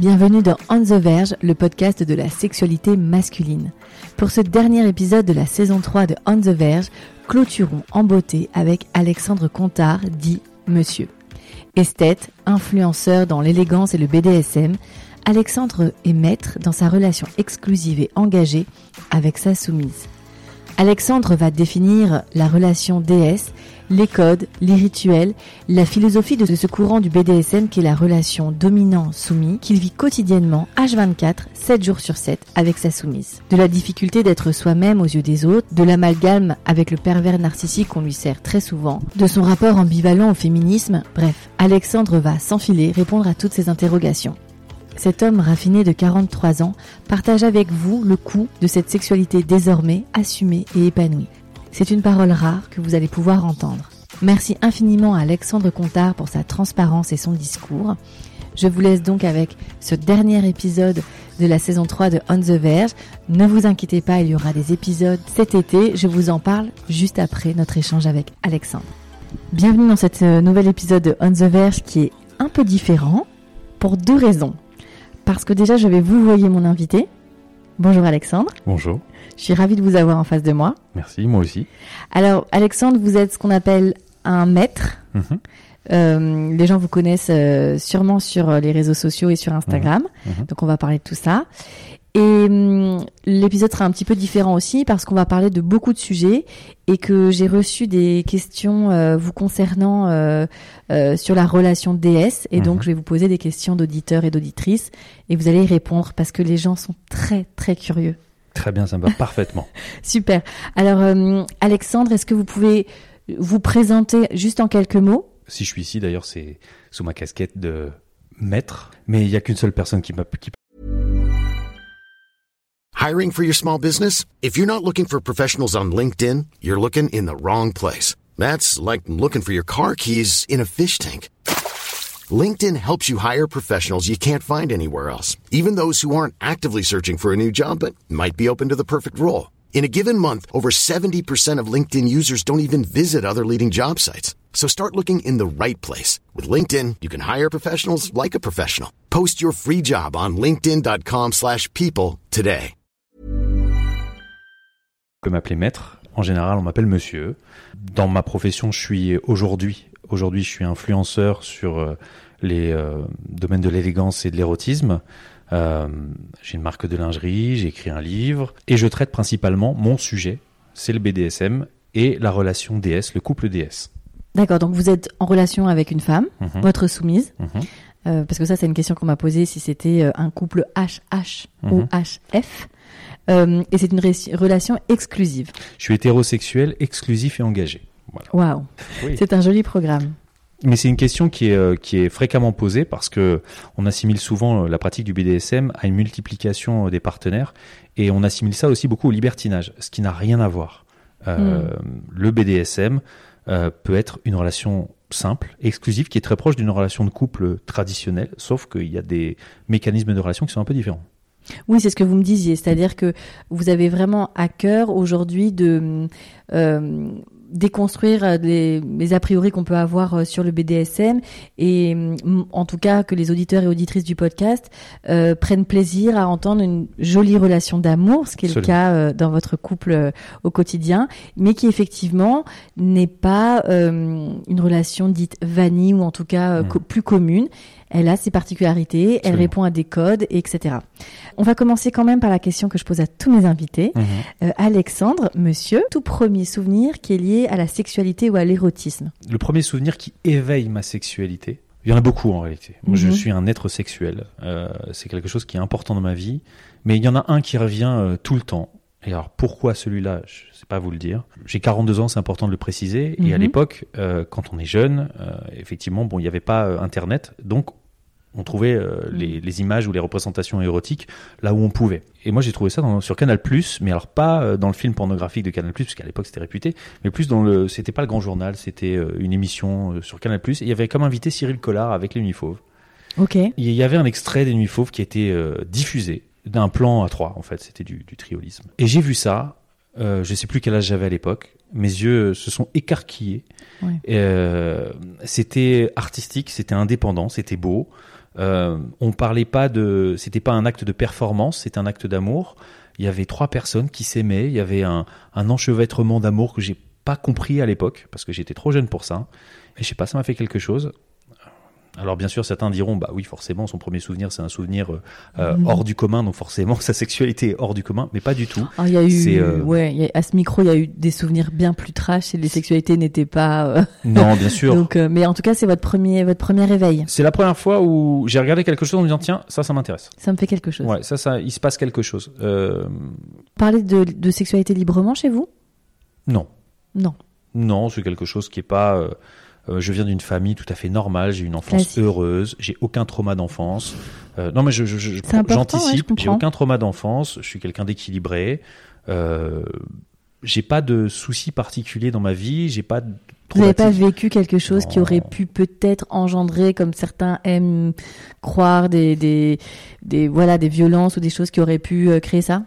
Bienvenue dans On the Verge, le podcast de la sexualité masculine. Pour ce dernier épisode de la saison 3 de On the Verge, clôturons en beauté avec Alexandre Contard, dit Monsieur. Esthète, influenceur dans l'élégance et le BDSM, Alexandre est maître dans sa relation exclusive et engagée avec sa soumise. Alexandre va définir la relation déesse, les codes, les rituels, la philosophie de ce courant du BDSM qui est la relation dominant-soumis qu'il vit quotidiennement, H24, 7 jours sur 7, avec sa soumise. De la difficulté d'être soi-même aux yeux des autres, de l'amalgame avec le pervers narcissique qu'on lui sert très souvent, de son rapport ambivalent au féminisme, bref, Alexandre va s'enfiler répondre à toutes ces interrogations. Cet homme raffiné de 43 ans partage avec vous le coût de cette sexualité désormais assumée et épanouie. C'est une parole rare que vous allez pouvoir entendre. Merci infiniment à Alexandre Contard pour sa transparence et son discours. Je vous laisse donc avec ce dernier épisode de la saison 3 de On the Verge. Ne vous inquiétez pas, il y aura des épisodes cet été. Je vous en parle juste après notre échange avec Alexandre. Bienvenue dans cet euh, nouvel épisode de On the Verge qui est un peu différent pour deux raisons parce que déjà je vais vous voyer mon invité. Bonjour Alexandre. Bonjour. Je suis ravie de vous avoir en face de moi. Merci, moi aussi. Alors Alexandre, vous êtes ce qu'on appelle un maître. Mhm. Euh, les gens vous connaissent euh, sûrement sur les réseaux sociaux et sur Instagram. Mhm. Mhm. Donc on va parler de tout ça. Et hum, l'épisode sera un petit peu différent aussi parce qu'on va parler de beaucoup de sujets et que j'ai reçu des questions euh, vous concernant euh, euh, sur la relation DS et donc je vais vous poser des questions d'auditeurs et d'auditrices et vous allez y répondre parce que les gens sont très très curieux. Très bien, ça me va parfaitement. Super. Alors hum, Alexandre, est-ce que vous pouvez vous présenter juste en quelques mots? Si je suis ici d'ailleurs, c'est sous ma casquette de maître, mais il n'y a qu'une seule personne qui m'a qui Hiring for your small business? If you're not looking for professionals on LinkedIn, you're looking in the wrong place. That's like looking for your car keys in a fish tank. LinkedIn helps you hire professionals you can't find anywhere else, even those who aren't actively searching for a new job but might be open to the perfect role. In a given month, over 70% of LinkedIn users don't even visit other leading job sites. So start looking in the right place. With LinkedIn, you can hire professionals like a professional. Post your free job on linkedin.com slash people today. peut m'appeler maître. En général, on m'appelle monsieur. Dans ma profession, je suis aujourd'hui, aujourd'hui, je suis influenceur sur euh, les euh, domaines de l'élégance et de l'érotisme. Euh, j'ai une marque de lingerie, j'ai écrit un livre et je traite principalement mon sujet, c'est le BDSM et la relation DS, le couple DS. D'accord, donc vous êtes en relation avec une femme, mhm. votre soumise. Mhm. parce que ça, c'est une question qu'on m'a posée si c'était un couple HH ou HF. Mhm. Euh, et c'est une relation exclusive. Je suis hétérosexuel, exclusif et engagé. Waouh, c'est un joli programme. Mais c'est une question qui est, euh, qui est fréquemment posée parce que on assimile souvent euh, la pratique du BDSM à une multiplication des partenaires et on assimile ça aussi beaucoup au libertinage, ce qui n'a rien à voir. Hmm. Le BDSM peut être une relation simple, exclusive, qui est très proche d'une relation de couple traditionnelle, sauf qu'il y a des mécanismes de relation qui sont un peu différents. Oui, c'est ce que vous me disiez, c'est-à-dire que vous avez vraiment à cœur aujourd'hui de euh, déconstruire les, les, a priori qu'on peut avoir euh, sur le BDSM et mm, en tout cas que les auditeurs et auditrices du podcast euh, prennent plaisir à entendre une jolie relation d'amour, ce qui est le cas euh, dans votre couple euh, au quotidien, mais qui effectivement n'est pas une relation dite vanille ou en tout cas mmh. plus commune. Elle a ses particularités, elle répond à des codes, etc. On va commencer quand même par la question que je pose à tous mes invités. Mmh. Alexandre, monsieur, tout premier souvenir qui est lié à la sexualité ou à l'érotisme? Le premier souvenir qui éveille ma sexualité, il y en a beaucoup en réalité. Moi, je mhm. suis un être sexuel. Euh, c'est quelque chose qui est important dans ma vie. Mais il y en a un qui revient euh, tout le temps. Et alors, pourquoi celui-là? Je ne sais pas vous le dire. J'ai 42 ans, c'est important de le préciser. Et à mhm. l'époque, euh, quand on est jeune, effectivement, bon, il n'y avait pas Internet. Donc, on trouvait euh, mm. les, images ou les représentations érotiques là où on pouvait. Et moi j'ai trouvé ça sur Canal+, mais alors pas euh, dans le film pornographique de Canal+, parce qu'à l'époque c'était réputé, mais plus dans le, c'était pas le Grand Journal, c'était euh, une émission sur Canal+. Et il y avait comme invité Cyril Collard avec les Nuits Fauves. Ok. Il y avait un extrait des Nuits Fauves qui était diffusé d'un plan à trois en fait, c'était du, du triolisme. Et j'ai vu ça. Euh, je sais plus quel âge j'avais à l'époque. Mes yeux se sont écarquillés. c'était artistique, c'était indépendant, c'était beau. Euh, on parlait pas de, c'était pas un acte de performance, c'est un acte d'amour. Il y avait trois personnes qui s'aimaient. Il y avait un, un enchevêtrement d'amour que j'ai pas compris à l'époque parce que j'étais trop jeune pour ça. Et je sais pas, ça m'a fait quelque chose. Alors bien sûr, certains diront, bah oui, forcément, son premier souvenir, c'est un souvenir euh, euh, Mhm. hors du commun, donc forcément, sa sexualité est hors du commun, mais pas du tout. Ah, Il y a eu, euh, ouais, il y a- à ce micro, il y a eu des souvenirs bien plus trash et les sexualités n'étaient pas. euh, Non, bien sûr. donc, mais en tout cas, c'est votre premier, votre premier réveil. C'est la première fois où j'ai regardé quelque chose en me disant, tiens, ça, ça m'intéresse. Ça me fait quelque chose. Ouais, ça, ça, il se passe quelque chose. Parler de, de sexualité librement chez vous? Non. Non. Non, c'est quelque chose qui est pas. Euh, je viens d'une famille tout à fait normale. J'ai une enfance Classique. heureuse. J'ai aucun trauma d'enfance. Euh, non, mais je, ouais, j'anticipe. j'ai aucun trauma d'enfance. Je suis quelqu'un d'équilibré. Euh, j'ai pas de soucis particuliers dans ma vie. J'ai pas. Vous n'avez pas vécu quelque chose qui aurait pu peut-être engendrer, comme certains aiment croire, des, des, des, voilà, des violences ou des choses qui auraient pu euh, créer ça?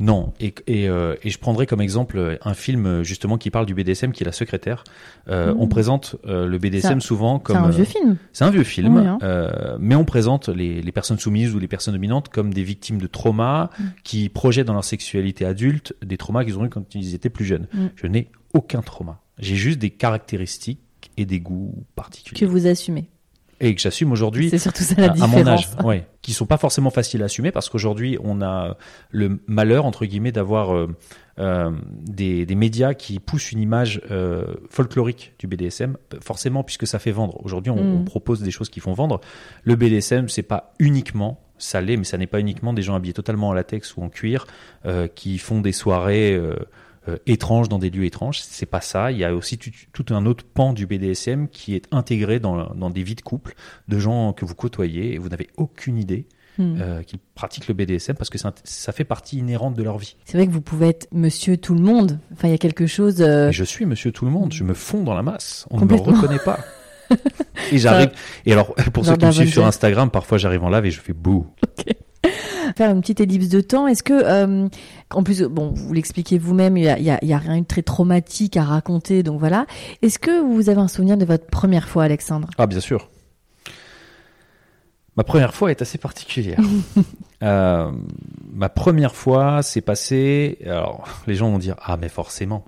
Non, et, et, euh, et je prendrai comme exemple un film justement qui parle du BDSM, qui est La Secrétaire. Euh, Mmh. On présente euh, le BDSM Ça- souvent comme C'est un vieux film. C'est un vieux film, Oui, hein. mais on présente les, les personnes soumises ou les personnes dominantes comme des victimes de traumas Mm. qui projettent dans leur sexualité adulte des traumas qu'ils ont eu quand ils étaient plus jeunes. Mm. Je n'ai aucun trauma. J'ai juste des caractéristiques et des goûts particuliers. Que vous assumez. Et que j'assume aujourd'hui C'est surtout ça la à, à différence. mon âge, ouais, qui sont pas forcément faciles à assumer parce qu'aujourd'hui on a le malheur entre guillemets d'avoir euh, euh, des, des médias qui poussent une image euh, folklorique du BDSM, forcément puisque ça fait vendre. Aujourd'hui on, Mm. on propose des choses qui font vendre. Le BDSM c'est pas uniquement ça l'est, mais ça n'est pas uniquement des gens habillés totalement en latex ou en cuir euh, qui font des soirées euh, euh, étranges dans des lieux étranges. C'est pas ça. Il y a aussi tout, un autre pan du BDSM qui est intégré dans, dans des vies de couple de gens que vous côtoyez et vous n'avez aucune idée Hmm. euh, qu'ils pratiquent le BDSM parce que ça, ça fait partie inhérente de leur vie. C'est vrai que vous pouvez être monsieur tout le monde. Enfin, il y a quelque chose. euh, je suis monsieur tout le monde, je me fonds dans la masse, on ne me reconnaît pas. et j'arrive. Et alors, pour Genre ceux qui me suivent sur Instagram, parfois j'arrive en live et je fais bouh. faire une petite ellipse de temps. Est-ce que, euh, en plus, bon, vous l'expliquez vous-même, il y a, y, y rien de très traumatique à raconter, donc voilà. Est-ce que vous avez un souvenir de votre première fois, Alexandre? Ah, bien sûr. Ma première fois est assez particulière. Euh, ma première fois s'est passée. Alors, les gens vont dire ah mais forcément.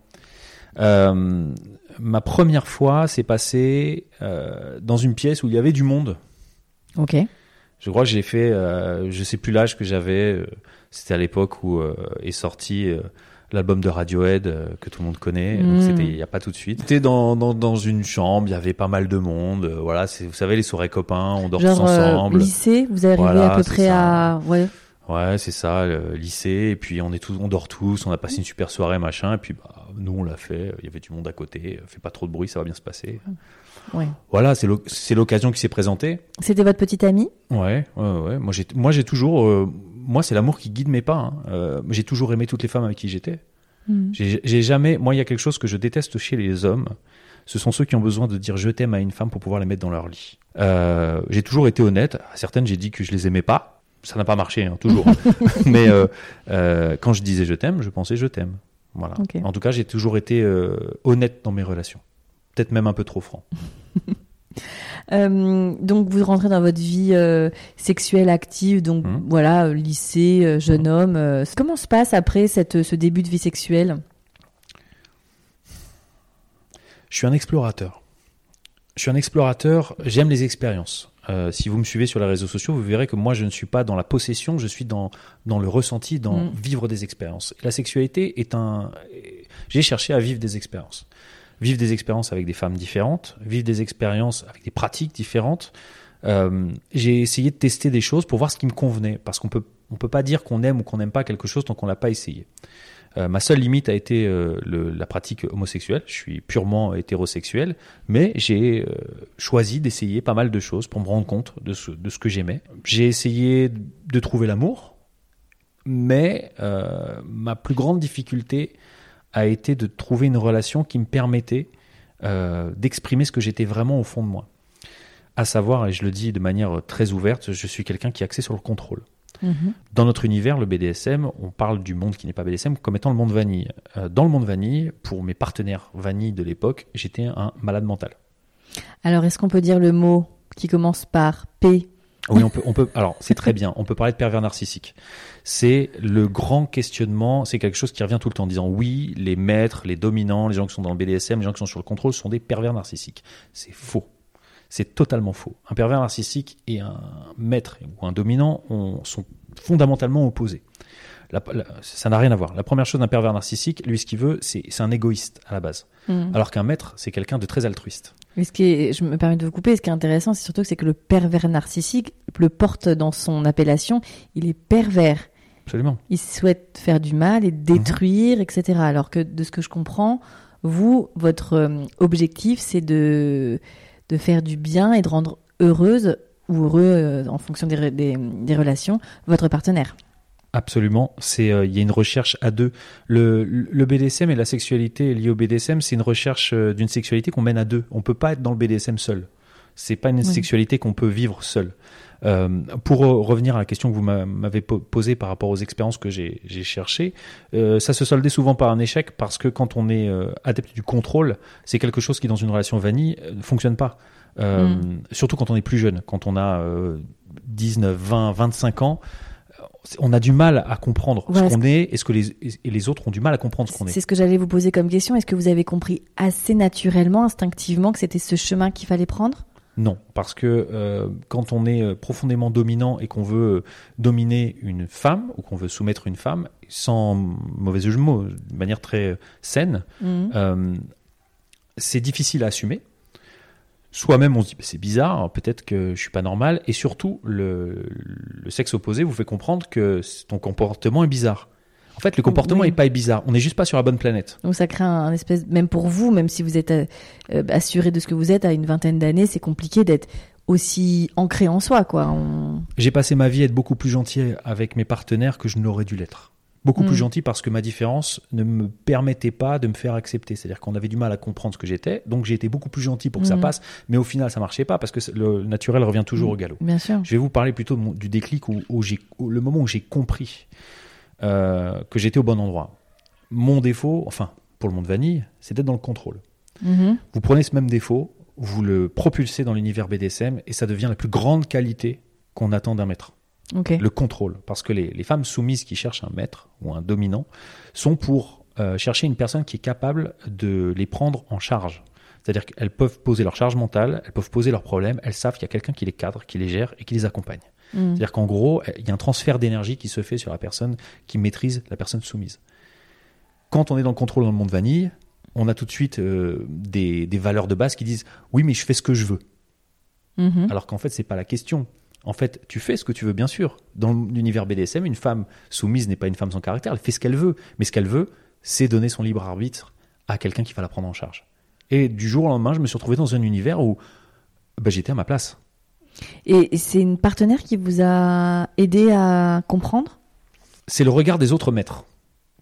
Euh, ma première fois s'est passée dans une pièce où il y avait du monde. Ok. Je crois que j'ai fait, euh, je sais plus l'âge que j'avais. euh, C'était à l'époque où euh, est sorti euh, l'album de Radiohead euh, que tout le monde connaît. Donc Mm. c'était il y a pas tout de suite. C'était dans, dans dans une chambre, il y avait pas mal de monde. euh, voilà, c'est vous savez les soirées copains, on dort tous Genre euh, ensemble. lycée, vous arrivez Voilà, à peu près ça. à, ouais. Ouais, c'est ça, le lycée. Et puis on est tous, on dort tous, on a passé une super soirée, machin. Et puis bah, nous on l'a fait. Il y avait du monde à côté. Fait pas trop de bruit, ça va bien se passer. Ouais. Voilà, c'est l'oc- c'est l'occasion qui s'est présentée. C'était votre petite amie? Ouais, ouais, ouais. Moi, j'ai, moi, j'ai toujours, euh, moi, c'est l'amour qui guide mes pas. hein. Euh, j'ai toujours aimé toutes les femmes avec qui j'étais. Hmm. J'ai, jamais, moi, il y a quelque chose que je déteste chez les hommes. Ce sont ceux qui ont besoin de dire je t'aime à une femme pour pouvoir les mettre dans leur lit. Euh, j'ai toujours été honnête. À certaines, j'ai dit que je les aimais pas. Ça n'a pas marché, hein, toujours. Mais quand je disais je t'aime, je pensais je t'aime. Voilà. En tout cas, j'ai toujours été honnête dans mes relations. Peut-être même un peu trop franc. Euh, donc vous rentrez dans votre vie euh, sexuelle active, donc Mhm. voilà, euh, lycée, jeune homme. euh, comment se passe après cette, ce début de vie sexuelle? Je suis un explorateur. Je suis un explorateur, j'aime les expériences. Si vous me suivez sur les réseaux sociaux, vous verrez que moi, je ne suis pas dans la possession, je suis dans, dans le ressenti, dans Mm. vivre des expériences. La sexualité est un... J'ai cherché à vivre des expériences. Vivre des expériences avec des femmes différentes, vivre des expériences avec des pratiques différentes. Euh, j'ai essayé de tester des choses pour voir ce qui me convenait, parce qu'on peut, on peut pas dire qu'on aime ou qu'on n'aime pas quelque chose tant qu'on l'a pas essayé. Euh, ma seule limite a été euh, la pratique homosexuelle. Je suis purement hétérosexuel, mais j'ai choisi d'essayer pas mal de choses pour me rendre compte de ce, de ce que j'aimais. J'ai essayé de trouver l'amour, mais ma plus grande difficulté a été de trouver une relation qui me permettait euh, d'exprimer ce que j'étais vraiment au fond de moi. À savoir, et je le dis de manière très ouverte, je suis quelqu'un qui est axé sur le contrôle. Mhm. Dans notre univers, le BDSM, on parle du monde qui n'est pas BDSM comme étant le monde vanille. Euh, dans le monde vanille, pour mes partenaires vanille de l'époque, j'étais un malade mental. Alors est-ce qu'on peut dire le mot qui commence par P Oui, on peut. Alors, c'est très bien. On peut parler de pervers narcissique. C'est le grand questionnement. C'est quelque chose qui revient tout le temps, en disant oui, les maîtres, les dominants, les gens qui sont dans le BDSM, les gens qui sont sur le contrôle, sont des pervers narcissiques. C'est faux. C'est totalement faux. Un pervers narcissique et un maître ou un dominant sont fondamentalement opposés. Ça n'a rien à voir. La première chose d'un pervers narcissique, lui, ce qu'il veut, c'est un égoïste à la base. Hmm. Alors qu'un maître, c'est quelqu'un de très altruiste. Mais ce qui est, je me permets de vous couper, ce qui est intéressant, c'est surtout que c'est que le pervers narcissique le porte dans son appellation, il est pervers. Absolument. Il souhaite faire du mal et détruire, mhm. etc. Alors que de ce que je comprends, vous, votre euh, objectif, c'est de, de faire du bien et de rendre heureuse ou heureux, euh, en fonction des, des relations, votre partenaire. Absolument, c'est euh, il y a une recherche à deux. Le, le BDSM et la sexualité liée au BDSM, c'est une recherche euh, d'une sexualité qu'on mène à deux. On peut pas être dans le BDSM seul. C'est pas une sexualité qu'on peut vivre seul. Euh, pour revenir à la question que vous m'avez posée par rapport aux expériences que j'ai cherchées, euh, ça se soldait souvent par un échec parce que quand on est euh, adepte du contrôle, c'est quelque chose qui dans une relation vanille ne fonctionne pas. Mm. Surtout quand on est plus jeune, quand on a 19, 20, 25 ans on a du mal à comprendre ce qu'on est et ce que les et les autres ont du mal à comprendre ce qu'on est. C'est ce que j'allais vous poser comme question. Est-ce que vous avez compris assez naturellement, instinctivement, que c'était ce chemin qu'il fallait prendre? Non, parce que euh, quand on est euh, profondément dominant et qu'on veut euh, dominer une femme ou qu'on veut soumettre une femme, sans mauvais jeu de mots, de manière très saine, mmh. c'est difficile à assumer Soi-même, on se dit, bah, c'est bizarre, peut-être que je suis pas normal. Et surtout, le, sexe opposé vous fait comprendre que ton comportement est bizarre. En fait, le comportement n'est pas bizarre. On n'est juste pas sur la bonne planète. Donc ça crée un, espèce, même pour vous, même si vous êtes euh, euh, assuré de ce que vous êtes à une vingtaine d'années, c'est compliqué d'être aussi ancré en soi, quoi. J'ai passé ma vie à être beaucoup plus gentil avec mes partenaires que je n'aurais dû l'être beaucoup plus mm. gentil parce que ma différence ne me permettait pas de me faire accepter. C'est-à-dire qu'on avait du mal à comprendre ce que j'étais, donc j'ai été beaucoup plus gentil pour que ça mm. passe, mais au final ça marchait pas parce que le naturel revient toujours mm. au galop. Bien sûr. Je vais vous parler plutôt du déclic où, le moment où j'ai compris euh, que j'étais au bon endroit. Mon défaut, enfin pour le monde vanille, c'est d'être dans le contrôle. Mm-hmm. Vous prenez ce même défaut, vous le propulsez dans l'univers BDSM et ça devient la plus grande qualité qu'on attend d'un maître le contrôle. Parce que les, femmes soumises qui cherchent un maître ou un dominant sont pour euh, chercher une personne qui est capable de les prendre en charge. C'est-à-dire qu'elles peuvent poser leur charge mentale, elles peuvent poser leurs problèmes, elles savent qu'il y a quelqu'un qui les cadre, qui les gère et qui les accompagne. Mm. C'est-à-dire qu'en gros, il y a un transfert d'énergie qui se fait sur la personne qui maîtrise la personne soumise. Quand on est dans le contrôle dans le monde vanille, on a tout de suite euh, des, valeurs de base qui disent oui mais je fais ce que je veux. Mm-hmm. Alors qu'en fait c'est pas la question. En fait, tu fais ce que tu veux, bien sûr. Dans l'univers BDSM, une femme soumise n'est pas une femme sans caractère, elle fait ce qu'elle veut. Mais ce qu'elle veut, c'est donner son libre arbitre à quelqu'un qui va la prendre en charge. Et du jour au lendemain, je me suis retrouvé dans un univers où bah, j'étais à ma place. Et c'est une partenaire qui vous a aidé à comprendre? C'est le regard des autres maîtres.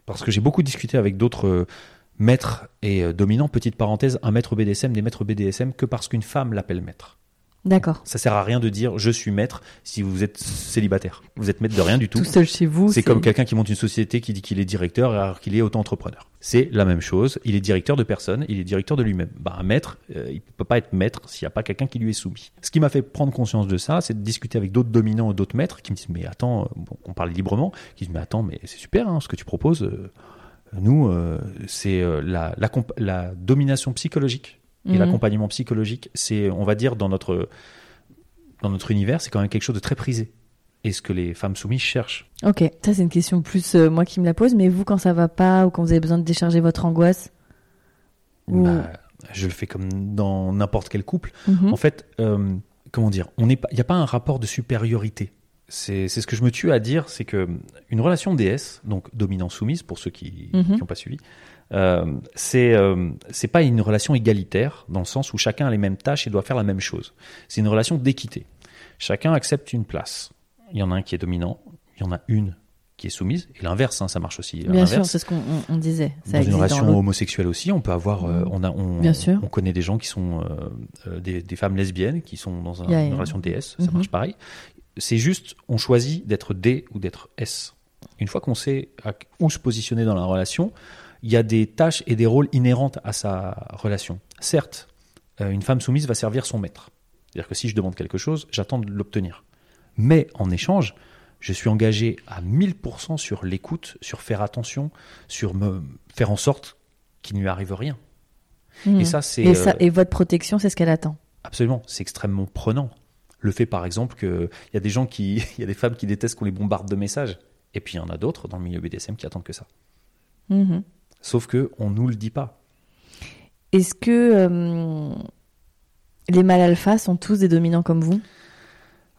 Parce que j'ai beaucoup discuté avec d'autres euh, maîtres et euh, dominants. Petite parenthèse, un maître BDSM, des maîtres BDSM, que parce qu'une femme l'appelle maître. D'accord. Ça sert à rien de dire je suis maître si vous êtes célibataire. Vous êtes maître de rien du tout. Tout seul chez vous. C'est comme quelqu'un qui monte une société qui dit qu'il est directeur alors qu'il est auto-entrepreneur. C'est la même chose. Il est directeur de personne, il est directeur de lui-même. Bah, un maître, euh, il peut pas être maître s'il n'y a pas quelqu'un qui lui est soumis. Ce qui m'a fait prendre conscience de ça, c'est de discuter avec d'autres dominants ou d'autres maîtres qui me disent mais attends, euh, on parle librement, qui disent mais attends mais c'est super hein, ce que tu proposes. Euh, nous, c'est la, la domination psychologique et mhm. l'accompagnement psychologique, c'est, on va dire, dans notre, dans notre univers, c'est quand même quelque chose de très prisé. Et ce que les femmes soumises cherchent. Ok, ça c'est une question plus euh, moi qui me la pose, mais vous, quand ça va pas ou quand vous avez besoin de décharger votre angoisse bah, Je le fais comme dans n'importe quel couple. Mhm. En fait, euh, comment dire, il n'y a pas un rapport de supériorité. C'est ce que je me tue à dire, c'est que une relation DS, donc dominant-soumise pour ceux qui n'ont mhm. pas suivi, c'est euh, c'est pas une relation égalitaire dans le sens où chacun a les mêmes tâches et doit faire la même chose. C'est une relation d'équité. Chacun accepte une place. Il y en a un qui est dominant, il y en a une qui est soumise et l'inverse hein, ça marche aussi bien sûr c'est ce qu'on disait dans une relation homosexuelle aussi on peut avoir euh, on a on, bien sûr. on connaît des gens qui sont des, des, femmes lesbiennes qui sont dans une relation DS ça mhm. marche pareil c'est juste on choisit d'être D ou d'être S une fois qu'on sait où se positionner dans la relation il y a des tâches et des rôles inhérentes à sa relation. Certes, euh, une femme soumise va servir son maître. C'est-à-dire que si je demande quelque chose, j'attends de l'obtenir. Mais en échange, je suis engagé à 1000% sur l'écoute, sur faire attention, sur me faire en sorte qu'il ne lui arrive rien. Mhm. Et ça, c'est Et, euh, et votre protection, c'est ce qu'elle attend. absolument, c'est extrêmement prenant. Le fait, par exemple, qu'il y a des gens qui, il y a des femmes qui détestent qu'on les bombarde de messages, et puis il y en a d'autres dans le milieu BDSM qui attendent que ça. Mhm. Sauf que on nous le dit pas. Est-ce que euh, les mâles alpha sont tous des dominants comme vous?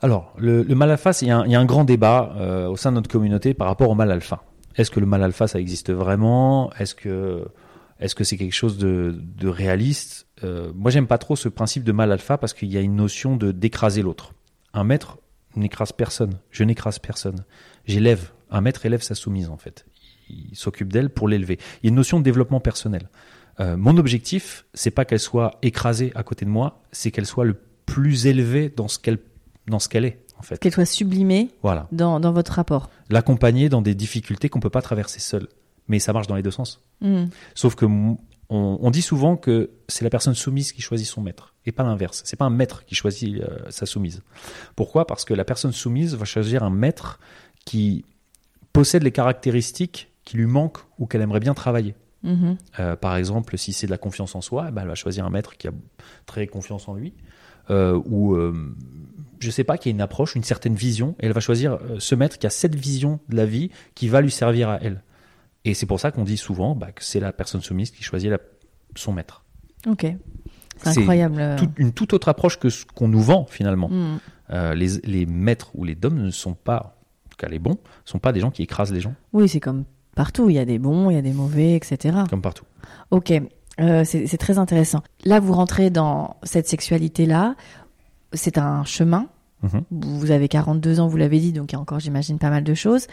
Alors, le, le mal alpha, il y, a un- il y a un grand débat euh, au sein de notre communauté par rapport au mal alpha. Est-ce que le mal alpha, ça existe vraiment? Est-ce que est-ce que c'est quelque chose de, de réaliste? Euh, Moi, j'aime pas trop ce principe de mal alpha parce qu'il y a une notion de d'écraser l'autre. Un maître n'écrase personne. Je n'écrase personne. J'élève. Un maître élève sa soumise en fait. Il s'occupe d'elle pour l'élever. Il y a une notion de développement personnel. Euh, mon objectif, c'est pas qu'elle soit écrasée à côté de moi, c'est qu'elle soit le plus élevée dans ce qu'elle dans ce qu'elle est en fait. Qu'elle soit sublimée Voilà. dans, dans votre rapport L'accompagner dans des difficultés qu'on peut pas traverser seul. Mais ça marche dans les deux sens. Mhm. Sauf que on dit souvent que c'est la personne soumise qui choisit son maître et pas l'inverse. C'est pas un maître qui choisit euh, sa soumise. Pourquoi? Parce que la personne soumise va choisir un maître qui possède les caractéristiques qui lui manquent ou qu'elle aimerait bien travailler. Mhm. Euh, par exemple, si c'est de la confiance en soi, eh ben, elle va choisir un maître qui a très confiance en lui, euh, ou euh, je sais pas, qui a une approche, une certaine vision, et elle va choisir euh, ce maître qui a cette vision de la vie qui va lui servir à elle. Et c'est pour ça qu'on dit souvent bah, que c'est la personne soumise qui choisit la- son maître. Ok. C'est incroyable. une toute autre approche que ce qu'on nous vend finalement. Les, les maîtres ou les dômes ne sont pas, en tout cas les bons, ne sont pas des gens qui écrasent les gens, Oui, c'est comme partout. Il y a des bons, il y a des mauvais, etc. comme partout. Ok, euh, c'est très intéressant. Là, vous rentrez dans cette sexualité-là. C'est un chemin. Mhm. Vous avez 42 ans, vous l'avez dit, donc il y a encore, j'imagine, pas mal de choses.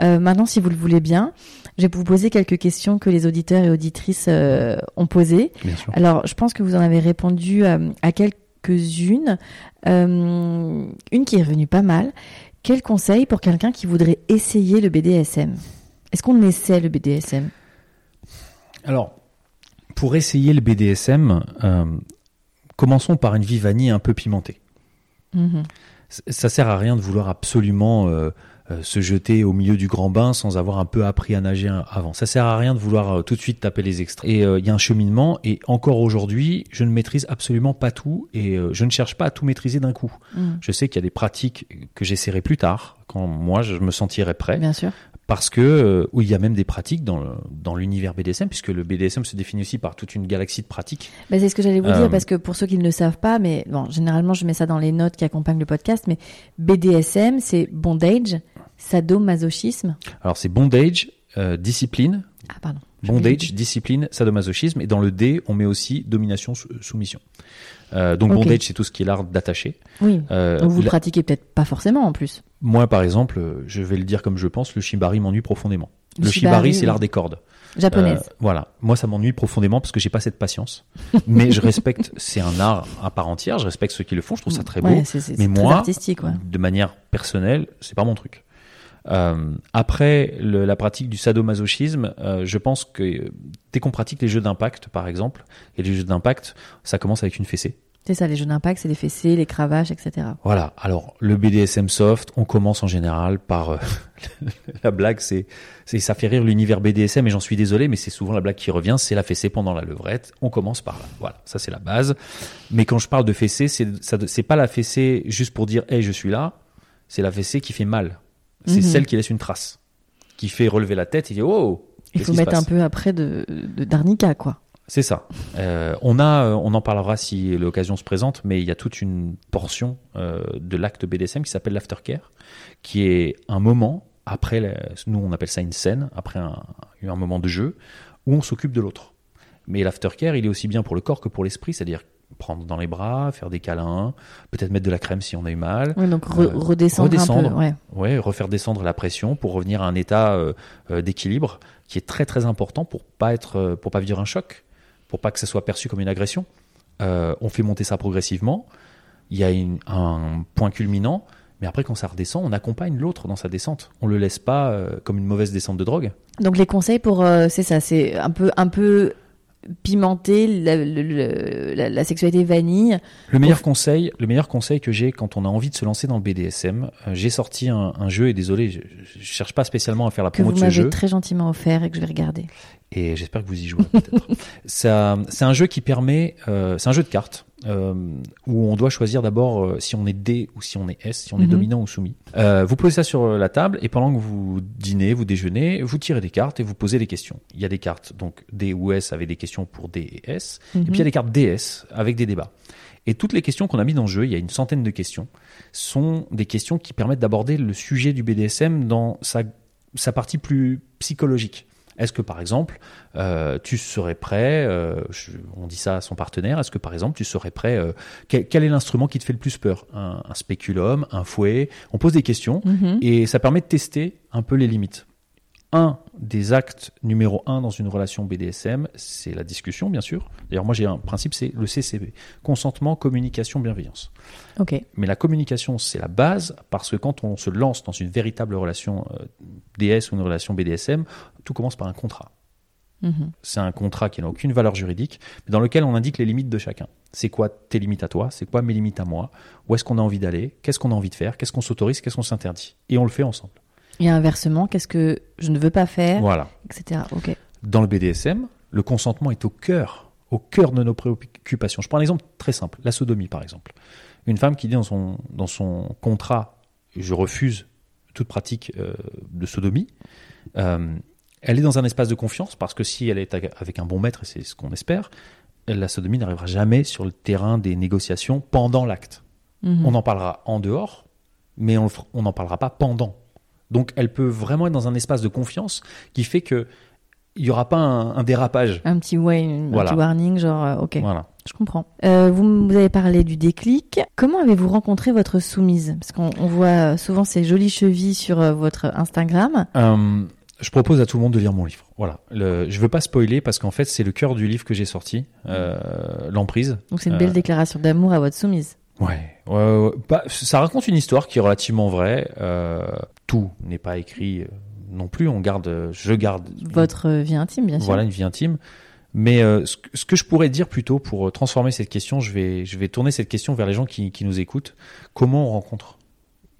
Euh, maintenant, si vous le voulez bien, je vais vous poser quelques questions que les auditeurs et auditrices euh, ont posées. Bien sûr. Alors, je pense que vous en avez répondu à quelques-unes. Une qui est revenue pas mal. Quel conseil pour quelqu'un qui voudrait essayer le BDSM Est-ce qu'on essaie le BDSM Alors, pour essayer le BDSM, euh, commençons par une vivanie un peu pimentée. C- Ça sert à rien de vouloir absolument euh, euh, se jeter au milieu du grand bain sans avoir un peu appris à nager avant. Ça sert à rien de vouloir tout de suite taper les extraits. Et il y a un cheminement. Et encore aujourd'hui, je ne maîtrise absolument pas tout et je ne cherche pas à tout maîtriser d'un coup. Mhm. Je sais qu'il y a des pratiques que j'essaierai plus tard, quand moi je me sentirai prêt. Bien sûr. Parce que euh, où il y a même des pratiques dans le- dans l'univers BDSM puisque le BDSM se définit aussi par toute une galaxie de pratiques. Bah, c'est ce que j'allais vous Euh, dire parce que pour ceux qui ne le savent pas, mais bon, généralement je mets ça dans les notes qui accompagnent le podcast, mais BDSM c'est bondage, sadomasochisme. Alors c'est bondage, euh, discipline, Ah pardon. Bondage, discipline, sadomasochisme et dans le D on met aussi domination, sou- soumission. Euh, donc bondage c'est tout ce qui est l'art d'attacher. Oui. Euh, Donc vous le la- pratiquez peut-être pas forcément en plus. moi par exemple, je vais le dire comme je pense, le shibari m'ennuie profondément. Le Le, shibari, shibari, c'est oui. l'art des cordes. Japonaise. Euh, voilà. Moi, ça m'ennuie profondément parce que j'ai pas cette patience. Mais je respecte, c'est un art à part entière. Je respecte ceux qui le font. Je trouve ça très beau. Ouais, mais moi, artistique. Ouais. de manière personnelle, c'est pas mon truc. Euh, après le- la pratique du sadomasochisme, euh, je pense que dès qu'on pratique les jeux d'impact, par exemple, et les jeux d'impact, ça commence avec une fessée. C'est ça, les jeux d'impact, c'est les fessées, les cravaches, etc. Voilà. Alors le BDSM soft, on commence en général par euh, la blague, c'est, c'est ça fait rire l'univers BDSM et j'en suis désolé, mais c'est souvent la blague qui revient, c'est la fessée pendant la levrette. On commence par là. Voilà, ça c'est la base. Mais quand je parle de fessée, c'est ça, c'est pas la fessée juste pour dire hey je suis là, c'est la fessée qui fait mal. C'est Mhm. celle qui laisse une trace, qui fait relever la tête et dire oh. Il faut mettre un peu après de, de d'arnica, quoi. c'est ça. Euh, on a, euh, on en parlera si l'occasion se présente, mais il y a toute une portion euh, de l'acte BDSM qui s'appelle l'aftercare, qui est un moment après, la- nous on appelle ça une scène, après un, un moment de jeu, où on s'occupe de l'autre. Mais l'aftercare, il est aussi bien pour le corps que pour l'esprit, c'est-à-dire prendre dans les bras, faire des câlins, peut-être mettre de la crème si on a eu mal, Ouais, donc re- Euh, redescendre, un redescendre. peu. Ouais. ouais, refaire descendre la pression pour revenir à un état euh, euh, d'équilibre qui est très très important pour pas être, pour pas vivre un choc, pour pas que ça soit perçu comme une agression. Euh, on fait monter ça progressivement. Il y a une- un point culminant, mais après quand ça redescend, on accompagne l'autre dans sa descente. On le laisse pas comme une mauvaise descente de drogue. Donc les conseils pour, c'est ça, c'est un peu, un peu pimenter la, le- le- la- la sexualité vanille. Le meilleur conseil, le meilleur conseil que j'ai quand on a envie de se lancer dans le BDSM, euh, j'ai sorti un, un jeu et désolé, je, je cherche pas spécialement à faire la que promo vous de ce jeu très gentiment offert et que je vais regarder. Et j'espère que vous y jouerez peut-être. Ça- c'est un jeu qui permet, euh, c'est un jeu de cartes euh, où on doit choisir d'abord euh, si on est D ou si on est S, si on est Mhm. dominant ou soumis. Euh, vous posez ça sur la table et pendant que vous dînez, vous déjeunez, vous tirez des cartes et vous posez des questions. Il y a des cartes donc D ou S avec des questions pour D et S, et puis il y a des cartes DS avec des débats. Et toutes les questions qu'on a mis dans le jeu, il y a une centaine de questions, sont des questions qui permettent d'aborder le sujet du BDSM dans sa, sa partie plus psychologique. Est-ce que par exemple, euh, tu serais prêt, euh, je- on dit ça à son partenaire, est-ce que par exemple tu serais prêt, euh, quel, quel est l'instrument qui te fait le plus peur? Un, un spéculum, un fouet? On pose des questions Mhm. et ça permet de tester un peu les limites. Un des actes numéro un dans une relation BDSM, c'est la discussion, bien sûr. D'ailleurs, moi j'ai un principe, c'est le CCB consentement, communication, bienveillance. Ok. Mais la communication, c'est la base parce que quand on se lance dans une véritable relation euh, DS ou une relation BDSM, tout commence par un contrat. Mhm. C'est un contrat qui n'a aucune valeur juridique, mais dans lequel on indique les limites de chacun. C'est quoi tes limites à toi? C'est quoi mes limites à moi? Où est-ce qu'on a envie d'aller? Qu'est-ce qu'on a envie de faire? Qu'est-ce qu'on s'autorise? Qu'est-ce qu'on s'interdit? Et on le fait ensemble. Et inversement, qu'est-ce que je ne veux pas faire, Voilà. etc. Dans le BDSM, le consentement est au cœur, au cœur de nos préoccupations. Je prends un exemple très simple, la sodomie par exemple. Une femme qui dit dans son, dans son contrat, je refuse toute pratique euh, de sodomie, euh, elle est dans un espace de confiance parce que si elle est avec un bon maître, et c'est ce qu'on espère, la sodomie n'arrivera jamais sur le terrain des négociations pendant l'acte. Mhm. On en parlera en dehors, mais on n'en parlera pas pendant. Donc elle peut vraiment être dans un espace de confiance qui fait que il y aura pas un, un dérapage. Un petit, ouais, un Voilà. petit warning, genre, euh, ok. Voilà. Je comprends. Euh, vous, vous avez parlé du déclic. Comment avez-vous rencontré votre soumise? Parce qu'on on voit souvent ces jolies chevilles sur euh, votre Instagram. Euh, je propose à tout le monde de lire mon livre. Voilà. Le, je veux pas spoiler parce qu'en fait c'est le cœur du livre que j'ai sorti, euh, l'emprise. Donc c'est une belle déclaration d'amour à votre soumise. Ouais. Bah, ça raconte une histoire qui est relativement vraie. Euh, tout n'est pas écrit euh, non plus. On garde, je garde Votre euh, vie intime, bien sûr. Voilà une vie intime. Mais euh, ce, que, ce que je pourrais dire plutôt pour transformer cette question, je vais, je vais tourner cette question vers les gens qui, qui nous écoutent. Comment on rencontre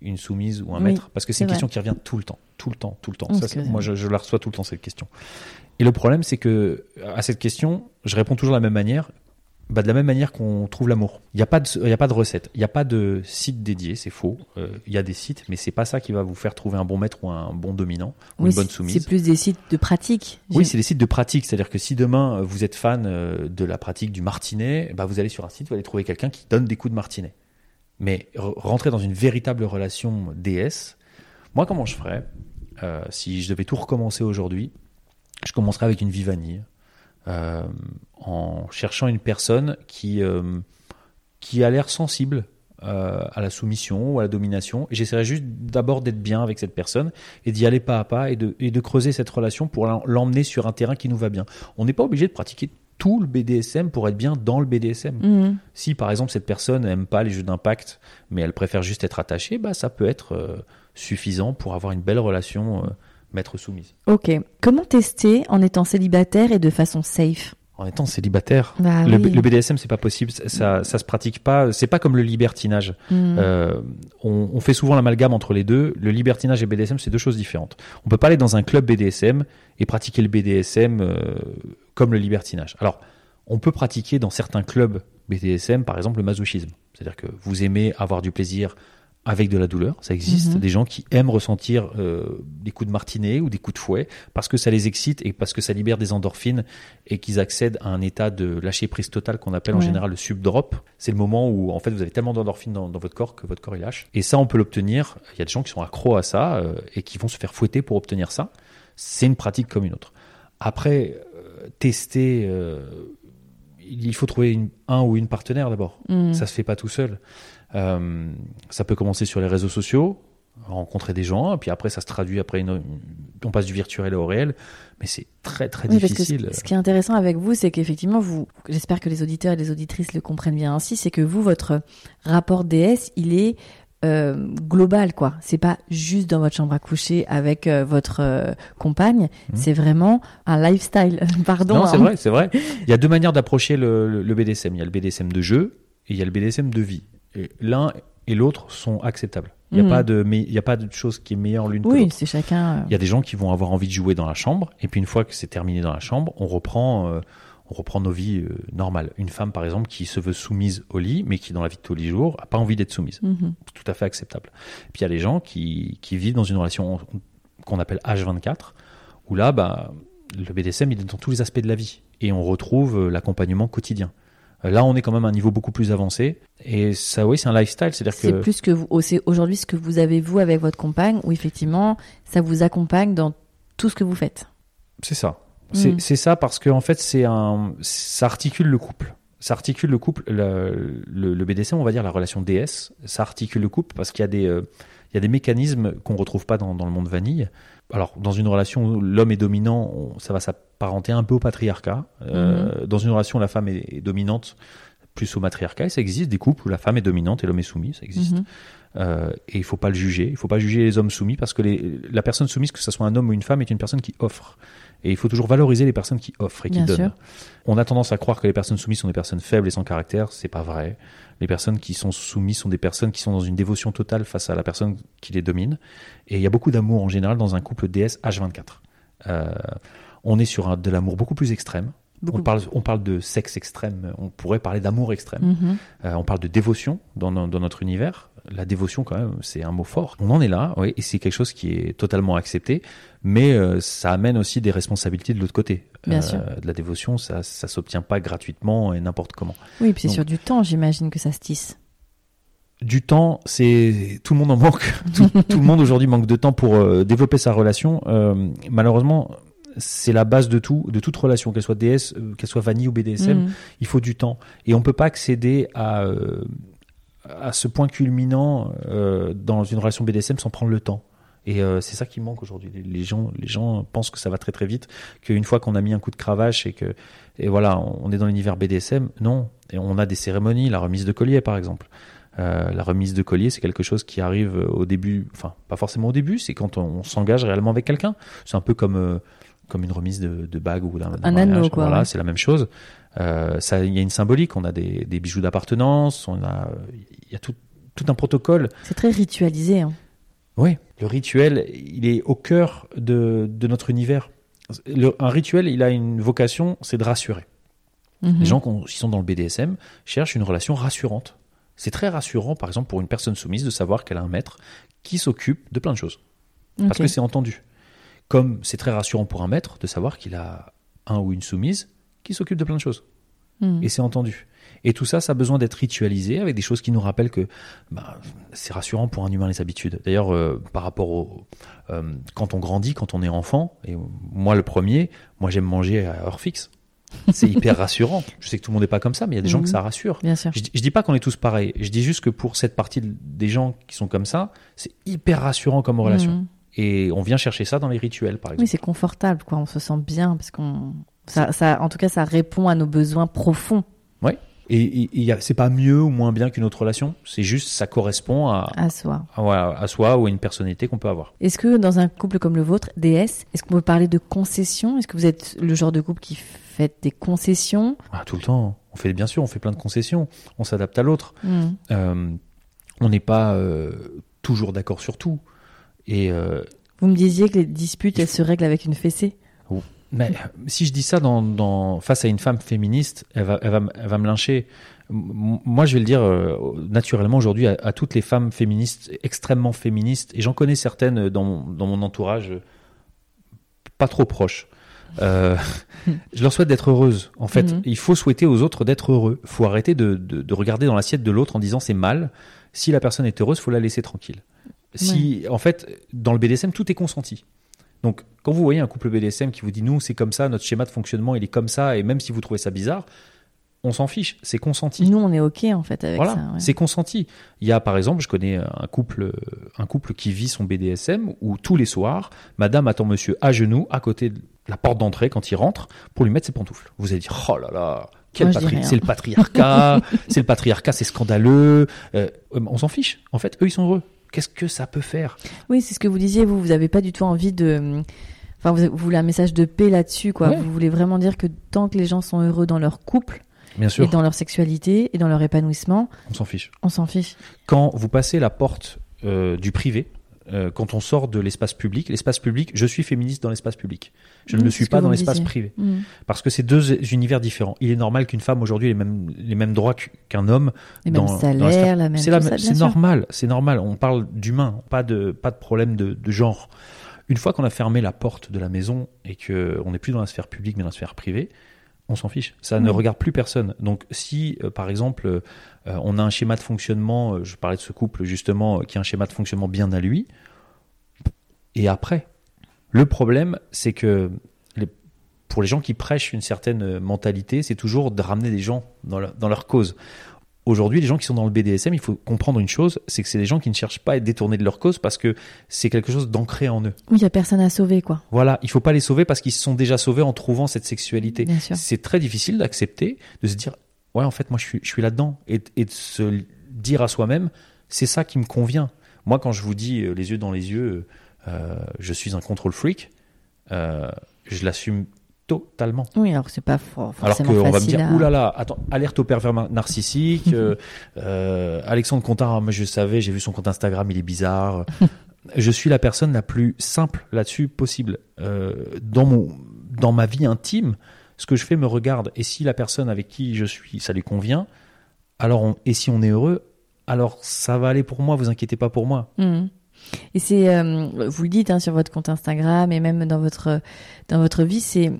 une soumise ou un Oui, maître? Parce que c'est une vrai. question qui revient tout le temps, tout le temps, tout le temps. Ça, moi, je, je la reçois tout le temps cette question. Et le problème, c'est que à cette question, je réponds toujours de la même manière. Bah, de la même manière qu'on trouve l'amour. Il n'y a pas de, il y a pas de recette. Il n'y a pas de site dédié. C'est faux. Euh, Il y a des sites, mais c'est pas ça qui va vous faire trouver un bon maître ou un bon dominant ou Oui, une bonne soumise. C'est plus des sites de pratique. Oui, c'est des sites de pratique. C'est-à-dire que si demain euh, vous êtes fan euh, de la pratique du martinet, bah, vous allez sur un site, vous allez trouver quelqu'un qui donne des coups de martinet. Mais re- rentrer dans une véritable relation DS, moi comment je ferais euh, si je devais tout recommencer aujourd'hui Je commencerais avec une vie vanille, euh, en cherchant une personne qui euh, qui a l'air sensible euh, à la soumission ou à la domination. Et j'essaierai juste d'abord d'être bien avec cette personne et d'y aller pas à pas et de, et de creuser cette relation pour l'emmener sur un terrain qui nous va bien. On n'est pas obligé de pratiquer tout le BDSM pour être bien dans le BDSM. Mhm. Si par exemple cette personne n'aime pas les jeux d'impact, mais elle préfère juste être attachée, bah ça peut être euh, suffisant pour avoir une belle relation euh, maître soumise. Ok. Comment tester en étant célibataire et de façon safe? En étant célibataire, Bah le, oui. le BDSM c'est pas possible, ça, ça, se pratique pas. C'est pas comme le libertinage. Mhm. Euh, on, on fait souvent l'amalgame entre les deux. Le libertinage et BDSM, c'est deux choses différentes. On peut pas aller dans un club BDSM et pratiquer le BDSM euh, comme le libertinage. Alors, on peut pratiquer dans certains clubs BDSM, par exemple, le masochisme. C'est-à-dire que vous aimez avoir du plaisir avec de la douleur. Ça existe. Mhm. Des gens qui aiment ressentir euh, des coups de martinet ou des coups de fouet parce que ça les excite et parce que ça libère des endorphines et qu'ils accèdent à un état de lâcher prise totale qu'on appelle en général le subdrop. C'est le moment où en fait vous avez tellement d'endorphines dans, dans votre corps que votre corps il lâche. Et ça on peut l'obtenir. Il y a des gens qui sont accros à ça euh, et qui vont se faire fouetter pour obtenir ça. C'est une pratique comme une autre. Après euh, tester, euh, il faut trouver une- un ou une partenaire d'abord. Mhm. Ça se fait pas tout seul. Euh, ça peut commencer sur les réseaux sociaux, rencontrer des gens, puis après ça se traduit après une, une- on passe du virtuel au réel, mais c'est très très Oui, parce que difficile. ce, ce qui est intéressant avec vous, c'est qu'effectivement, vous, j'espère que les auditeurs et les auditrices le comprennent bien ainsi, c'est que vous, votre rapport DS, il est euh, global, quoi. C'est pas juste dans votre chambre à coucher avec euh, votre euh, compagne. C'est vraiment un lifestyle. Pardon. Non, c'est hein. vrai, c'est vrai. Il y a deux manières d'approcher le, le- le BDSM. Il y a le BDSM de jeu et il y a le BDSM de vie. L'un et l'autre sont acceptables. Il n'y a Mhm. pas de, mais il y a pas de chose qui est meilleure l'une que Oui, l'autre. c'est chacun. Il y a des gens qui vont avoir envie de jouer dans la chambre, et puis une fois que c'est terminé dans la chambre, on reprend, on reprend nos vies euh, normales. Une femme, par exemple, qui se veut soumise au lit, mais qui dans la vie de tous les jours a pas envie d'être soumise. C'est tout à fait acceptable. Puis il y a les gens qui, qui vivent dans une relation qu'on appelle H24, où là, bah, le BDSM, il est dans tous les aspects de la vie, et on retrouve euh, l'accompagnement quotidien. Euh, Là, on est quand même à un niveau beaucoup plus avancé, et ça, oui, c'est un lifestyle, c'est-à-dire C'est que plus que vous. oh, C'est aujourd'hui ce que vous avez vous avec votre compagne, où effectivement, ça vous accompagne dans tout ce que vous faites. C'est ça. C'est Mm. c'est ça parce que en fait, c'est un, ça articule le couple. Ça articule le couple. Le, le, le BDSM, on va dire la relation DS, ça articule le couple parce qu'il y a des, euh, il y a des mécanismes qu'on retrouve pas dans, dans le monde vanille. Alors, dans une relation où l'homme est dominant, on- ça va s'apparenter un peu au patriarcat. Euh, Dans une relation où la femme est, est dominante, plus au matriarcat. Et ça existe des couples où la femme est dominante et l'homme est soumis. Ça existe. Mhm. Euh, et il faut pas le juger. Il faut pas juger les hommes soumis parce que les, la personne soumise, que ce soit un homme ou une femme, est une personne qui offre. Et il faut toujours valoriser les personnes qui offrent et qui Bien donnent. sûr. On a tendance à croire que les personnes soumises sont des personnes faibles et sans caractère. C'est pas vrai. Les personnes qui sont soumises sont des personnes qui sont dans une dévotion totale face à la personne qui les domine. Et il y a beaucoup d'amour en général dans un couple DS H24. Euh, on est sur un, de l'amour beaucoup plus extrême. Beaucoup. On parle, on parle de sexe extrême. On pourrait parler d'amour extrême. Mhm. Euh, on parle de dévotion dans notre univers. La dévotion, quand même, c'est un mot fort. On en est là, oui, et c'est quelque chose qui est totalement accepté, mais euh, ça amène aussi des responsabilités de l'autre côté. Euh, Bien sûr. De la dévotion, ça, ça s'obtient pas gratuitement et n'importe comment. Oui, puis c'est sur du temps, j'imagine que ça se tisse. Du temps, c'est tout le monde en manque. tout, tout le monde aujourd'hui manque de temps pour euh, développer sa relation. Euh, malheureusement, c'est la base de tout, de toute relation, qu'elle soit DS, euh, qu'elle soit vanille ou BDSM. Mhm. il faut du temps et on peut pas accéder à euh, à ce point culminant euh, dans une relation BDSM sans prendre le temps. Et euh, c'est ça qui manque aujourd'hui. Les, gens les gens pensent que ça va très très vite qu'une fois qu'on a mis un coup de cravache et que et voilà on est dans l'univers BDSM non. Et on a des cérémonies la remise de collier par exemple. Euh, la remise de collier, c'est quelque chose qui arrive au début, enfin pas forcément au début, c'est quand on, s'engage réellement avec quelqu'un. C'est un peu comme comme une remise de, de bague ou d'un Un anneau, quoi, Voilà, ouais. c'est la même chose. Euh, ça, il y a une symbolique. On a des, des bijoux d'appartenance. On a, il y a tout, tout un protocole. C'est très ritualisé. hein. Oui. Le rituel, il est au cœur de, de notre univers. Le- un rituel, il a une vocation, c'est de rassurer. Mhm. Les gens qui sont dans le BDSM cherchent une relation rassurante. C'est très rassurant, par exemple, pour une personne soumise de savoir qu'elle a un maître qui s'occupe de plein de choses. Parce que c'est entendu. Comme c'est très rassurant pour un maître de savoir qu'il a un ou une soumise qui s'occupe de plein de choses. Mhm. Et c'est entendu. Et tout ça, ça a besoin d'être ritualisé avec des choses qui nous rappellent que bah, c'est rassurant pour un humain les habitudes. D'ailleurs, euh, par rapport au euh, quand on grandit, quand on est enfant, et moi le premier, moi j'aime manger à heure fixe. C'est hyper rassurant. Je sais que tout le monde n'est pas comme ça, mais il y a des gens que ça rassure. Bien sûr. Je, je dis pas qu'on est tous pareils. Je dis juste que pour cette partie de- des gens qui sont comme ça, c'est hyper rassurant comme relation. Mhm. Et on vient chercher ça dans les rituels, par Oui, exemple. c'est confortable, quoi. On se sent bien parce qu'on, ça, ça, en tout cas, ça répond à nos besoins profonds. Et, et- et a- c'est pas mieux ou moins bien qu'une autre relation. C'est juste ça correspond à, à soi. à, soi ou à une personnalité qu'on peut avoir. Est-ce que dans un couple comme le vôtre, DS, est-ce qu'on peut parler de concessions? Est-ce que vous êtes le genre de couple qui fait des concessions? Ah, tout le temps. On fait bien sûr, on fait plein de concessions. On s'adapte à l'autre. Mhm. Euh, on n'est pas euh, toujours d'accord sur tout. Et euh, Vous me disiez que les disputes, elles se règlent avec une fessée. Mais si je dis ça dans, dans, face à une femme féministe, elle va, elle va, elle va me lyncher. Moi, je vais le dire euh, naturellement aujourd'hui à, à toutes les femmes féministes, extrêmement féministes, et j'en connais certaines dans, mon- dans mon entourage, euh, pas trop proches. Euh, je leur souhaite d'être heureuses. En fait, Mhm. il faut souhaiter aux autres d'être heureux. Il faut arrêter de, de, de regarder dans l'assiette de l'autre en disant c'est mal. Si la personne est heureuse, faut la laisser tranquille. Si, en fait, dans le BDSM, tout est consenti. Donc, quand vous voyez un couple BDSM qui vous dit nous, c'est comme ça, notre schéma de fonctionnement, il est comme ça, et même si vous trouvez ça bizarre, on s'en fiche, c'est consenti. Nous, on est OK, en fait, avec Voilà, ça. ouais. c'est consenti. Il y a par exemple, je connais un couple, un couple qui vit son BDSM où tous les soirs, Madame attend Monsieur à genoux à côté de, la porte d'entrée quand il rentre pour lui mettre ses pantoufles. Vous allez dire oh là là, quel patri- c'est le patriarcat, c'est le patriarcat, c'est scandaleux. Euh, on s'en fiche. En fait, eux ils sont heureux. Qu'est-ce que ça peut faire? Oui, c'est ce que vous disiez, vous, vous avez pas du tout envie de. Enfin, vous, voulez un message de paix là-dessus, quoi. Ouais. Vous voulez vraiment dire que tant que les gens sont heureux dans leur couple, Bien et sûr, dans leur sexualité, et dans leur épanouissement, on s'en fiche. on s'en fiche. Quand vous passez la porte euh, du privé, euh, quand on sort de l'espace public, l'espace public, je suis féministe dans l'espace public. Je ne Oui, le suis pas dans l'espace privé. Mm. Parce que c'est deux univers différents. Il est normal qu'une femme aujourd'hui ait les mêmes, les mêmes droits qu- qu'un homme. Les dans- mêmes salaires, la même. C'est normal, c'est normal. On parle d'humain, pas de, pas de problème de, de genre. Une fois qu'on a fermé la porte de la maison et que on n'est plus dans la sphère publique mais dans la sphère privée, on s'en fiche. Ça ne regarde plus personne. Donc si, euh, par exemple, euh, on a un schéma de fonctionnement, euh, je parlais de ce couple justement, qui a un schéma de fonctionnement bien à lui, et après, le problème, c'est que les- pour les gens qui prêchent une certaine mentalité, c'est toujours de ramener des gens dans leur cause. Aujourd'hui, les gens qui sont dans le BDSM, il faut comprendre une chose, c'est que c'est des gens qui ne cherchent pas à être détournés de leur cause parce que c'est quelque chose d'ancré en eux. Oui, il y a personne à sauver, quoi. Voilà, il faut pas les sauver parce qu'ils se sont déjà sauvés en trouvant cette sexualité. C'est très difficile d'accepter, de se dire, ouais, en fait, moi, je suis, je suis là-dedans. Et, et de se dire à soi-même, c'est ça qui me convient. Moi, quand je vous dis euh, les yeux dans les yeux, euh, je suis un control freak, euh, je l'assume totalement. Oui, alors c'est pas for- Alors forcément qu'on va me dire, à- oulala, là là, attends, alerte au pervers narcissique. euh, euh, Alexandre Contard, moi je savais, j'ai vu son compte Instagram, il est bizarre. je suis la personne la plus simple là-dessus possible. Euh, dans mon, dans ma vie intime, ce que je fais me regarde. Et si la personne avec qui je suis, ça lui convient, alors on- et si on est heureux, alors ça va aller pour moi. Vous inquiétez pas pour moi. Mhm. Et c'est, vous le dites hein, sur votre compte Instagram et même dans votre dans votre vie, c'est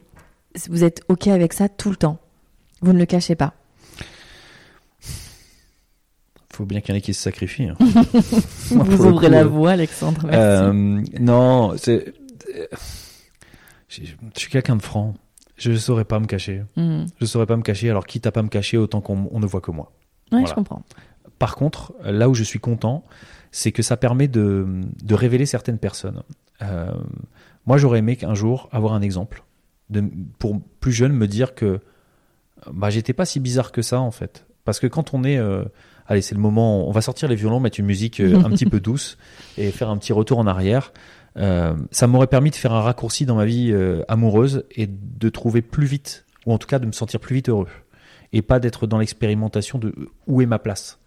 vous êtes ok avec ça tout le temps. Vous ne le cachez pas. Faut bien qu'il y en ait qui se sacrifient. hein. Moi, vous ouvrez coup, la voie, Alexandre. Merci. Euh, non, c'est. Je suis quelqu'un de franc. Je ne saurais pas me cacher. Mhm. Je ne saurais pas me cacher. Alors, quitte à pas me cacher, autant qu'on on ne voit que moi. Voilà. je comprends. Par contre, là où je suis content, c'est que ça permet de, de révéler certaines personnes. Euh, moi, j'aurais aimé qu'un jour avoir un exemple. De, pour plus jeune, me dire que bah, j'étais pas si bizarre que ça, en fait. Parce que quand on est. euh, allez, c'est le moment. On va sortir les violons, mettre une musique euh, un petit peu douce et faire un petit retour en arrière. Euh, ça m'aurait permis de faire un raccourci dans ma vie euh, amoureuse et de trouver plus vite, ou en tout cas de me sentir plus vite heureux. Et pas d'être dans l'expérimentation de où est ma place.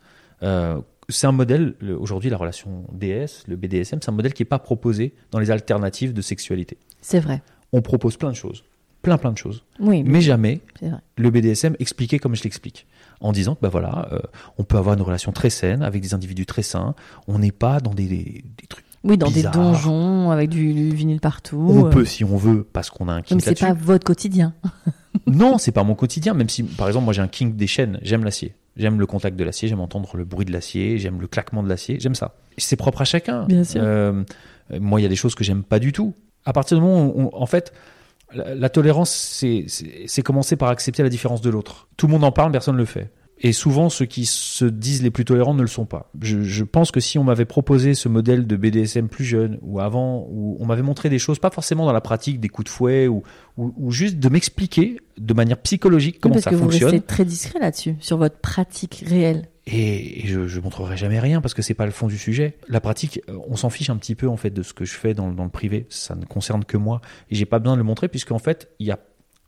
Euh, c'est un modèle, le- aujourd'hui la relation DS, le BDSM, c'est un modèle qui n'est pas proposé dans les alternatives de sexualité. C'est vrai. On propose plein de choses, plein plein de choses, Oui, mais jamais c'est le BDSM expliqué comme je l'explique. En disant que bah voilà, euh, on peut avoir une relation très saine avec des individus très sains, on n'est pas dans des, des, des trucs. Oui, dans des donjons avec du, du vinyle partout. On euh. peut si on veut parce qu'on a un Mais kink c'est là-dessus. pas votre quotidien. Non, c'est pas mon quotidien, même si, par exemple, moi j'ai un kink des chaînes, j'aime l'acier. J'aime le contact de l'acier, j'aime entendre le bruit de l'acier, j'aime le claquement de l'acier, j'aime ça. C'est propre à chacun. Bien sûr. Euh, euh, moi, il y a des choses que j'aime pas du tout. À partir du moment où, on- en fait, la, la tolérance, c'est- commencer par accepter la différence de l'autre. Tout le monde en parle, personne ne le fait. Et souvent, ceux qui se disent les plus tolérants ne le sont pas. Je, je pense que si on m'avait proposé ce modèle de BDSM plus jeune, ou avant, où on m'avait montré des choses, pas forcément dans la pratique, des coups de fouet, ou, ou, ou juste de m'expliquer de manière psychologique comment parce ça que vous fonctionne. restez très discret là-dessus, sur votre pratique réelle. Et, et je, je montrerai jamais rien parce que c'est pas le fond du sujet. La pratique, euh, on s'en fiche un petit peu en fait de ce que je fais dans, le- dans le privé. Ça ne concerne que moi et j'ai pas besoin de le montrer puisqu'en fait il y a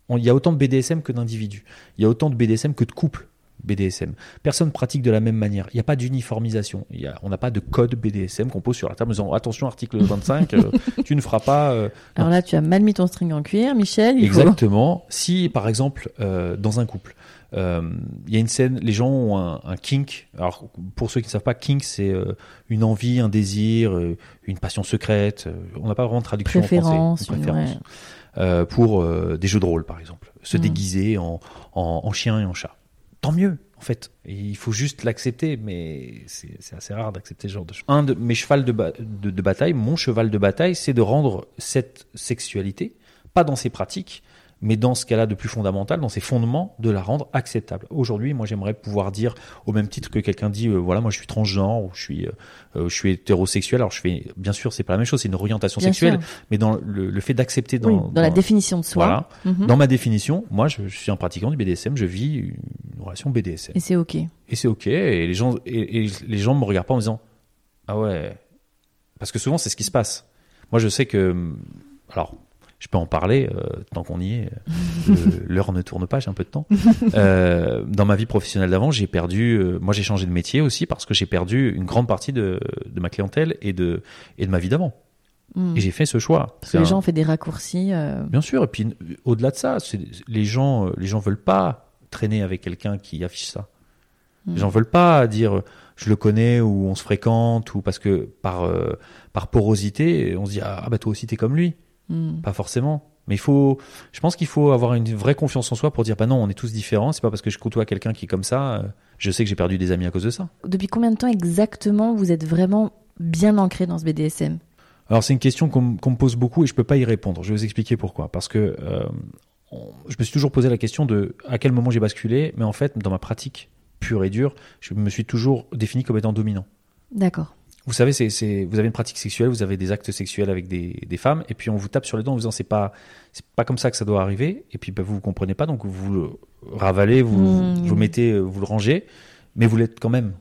on- il y a autant de BDSM que d'individus. Il y a autant de BDSM que de couples BDSM. Personne pratique de la même manière. Il n'y a pas d'uniformisation. On n'a pas de code BDSM qu'on pose sur la table en disant attention article 25, euh, tu ne feras pas. euh, Alors là, tu as mal mis ton string en cuir, Michel. Il faut- Exactement. Si, par exemple, euh, dans un couple, euh, il y a une scène, les gens ont un, un kink. Alors, pour ceux qui ne savent pas, kink, c'est euh, une envie, un désir, euh, une passion secrète. on n'a pas vraiment de traduction Préférence, en français. Une préférence. ouais. Pour des jeux de rôle, par exemple. Se Mm. déguiser en, en, en chien et en chat. Tant mieux, en fait. Et il faut juste l'accepter, mais c'est c'est assez rare d'accepter ce genre de choses. Un de mes chevals de, ba- de, de bataille, mon cheval de bataille, c'est de rendre cette sexualité, pas dans ses pratiques, mais dans ce a de plus fondamental, dans ses fondements, de la rendre acceptable. Aujourd'hui, moi, j'aimerais pouvoir dire, au même titre que quelqu'un dit, euh, voilà, moi, je suis transgenre ou je suis, euh, euh, je suis hétérosexuel. Alors, je fais, bien sûr, c'est pas la même chose, c'est une orientation Bien sexuelle, sûr. mais dans le, le fait d'accepter Oui, dans, dans la définition de soi. voilà, Mhm. dans ma définition, moi, je, je suis un pratiquant du BDSM, je vis une relation BDSM, Et c'est ok. et c'est ok. Et les gens, et, et les gens me regardent pas en me disant, ah ouais, parce que souvent, c'est ce qui se passe. Moi, je sais que, alors, je peux en parler euh, tant qu'on y est. L'heure ne tourne pas, j'ai un peu de temps. Euh, dans ma vie professionnelle d'avant, j'ai perdu. euh, moi, j'ai changé de métier aussi parce que j'ai perdu une grande partie de, de ma clientèle et de et de ma vie d'avant. Mhm. Et j'ai fait ce choix. Parce que les un- gens ont fait des raccourcis. Bien sûr. Et puis au-delà de ça, les gens, les gens veulent pas traîner avec quelqu'un qui affiche ça. Mm. Les gens veulent pas dire je le connais ou on se fréquente ou parce que par par porosité, on se dit ah bah toi aussi t'es comme lui. Mhm. Pas forcément. Mais il faut, je pense qu'il faut avoir une vraie confiance en soi pour dire, bah non, on est tous différents. C'est pas parce que je côtoie quelqu'un qui est comme ça, euh, je sais que j'ai perdu des amis à cause de ça. Depuis combien de temps exactement vous êtes vraiment bien ancré dans ce BDSM Alors c'est une question qu'on me- pose beaucoup et je peux pas y répondre. Je vais vous expliquer pourquoi. Parce que euh, on- je me suis toujours posé la question de à quel moment j'ai basculé, mais en fait, dans ma pratique pure et dure, je me suis toujours défini comme étant dominant. D'accord. Vous savez, c'est, vous avez une pratique sexuelle, vous avez des actes sexuels avec des, des femmes, et puis on vous tape sur les dents en vous disant c'est pas, c'est pas comme ça que ça doit arriver, et puis bah, vous vous comprenez pas, donc vous le ravalez, vous, Mmh. vous le mettez, euh, vous le rangez, mais vous l'êtes quand même.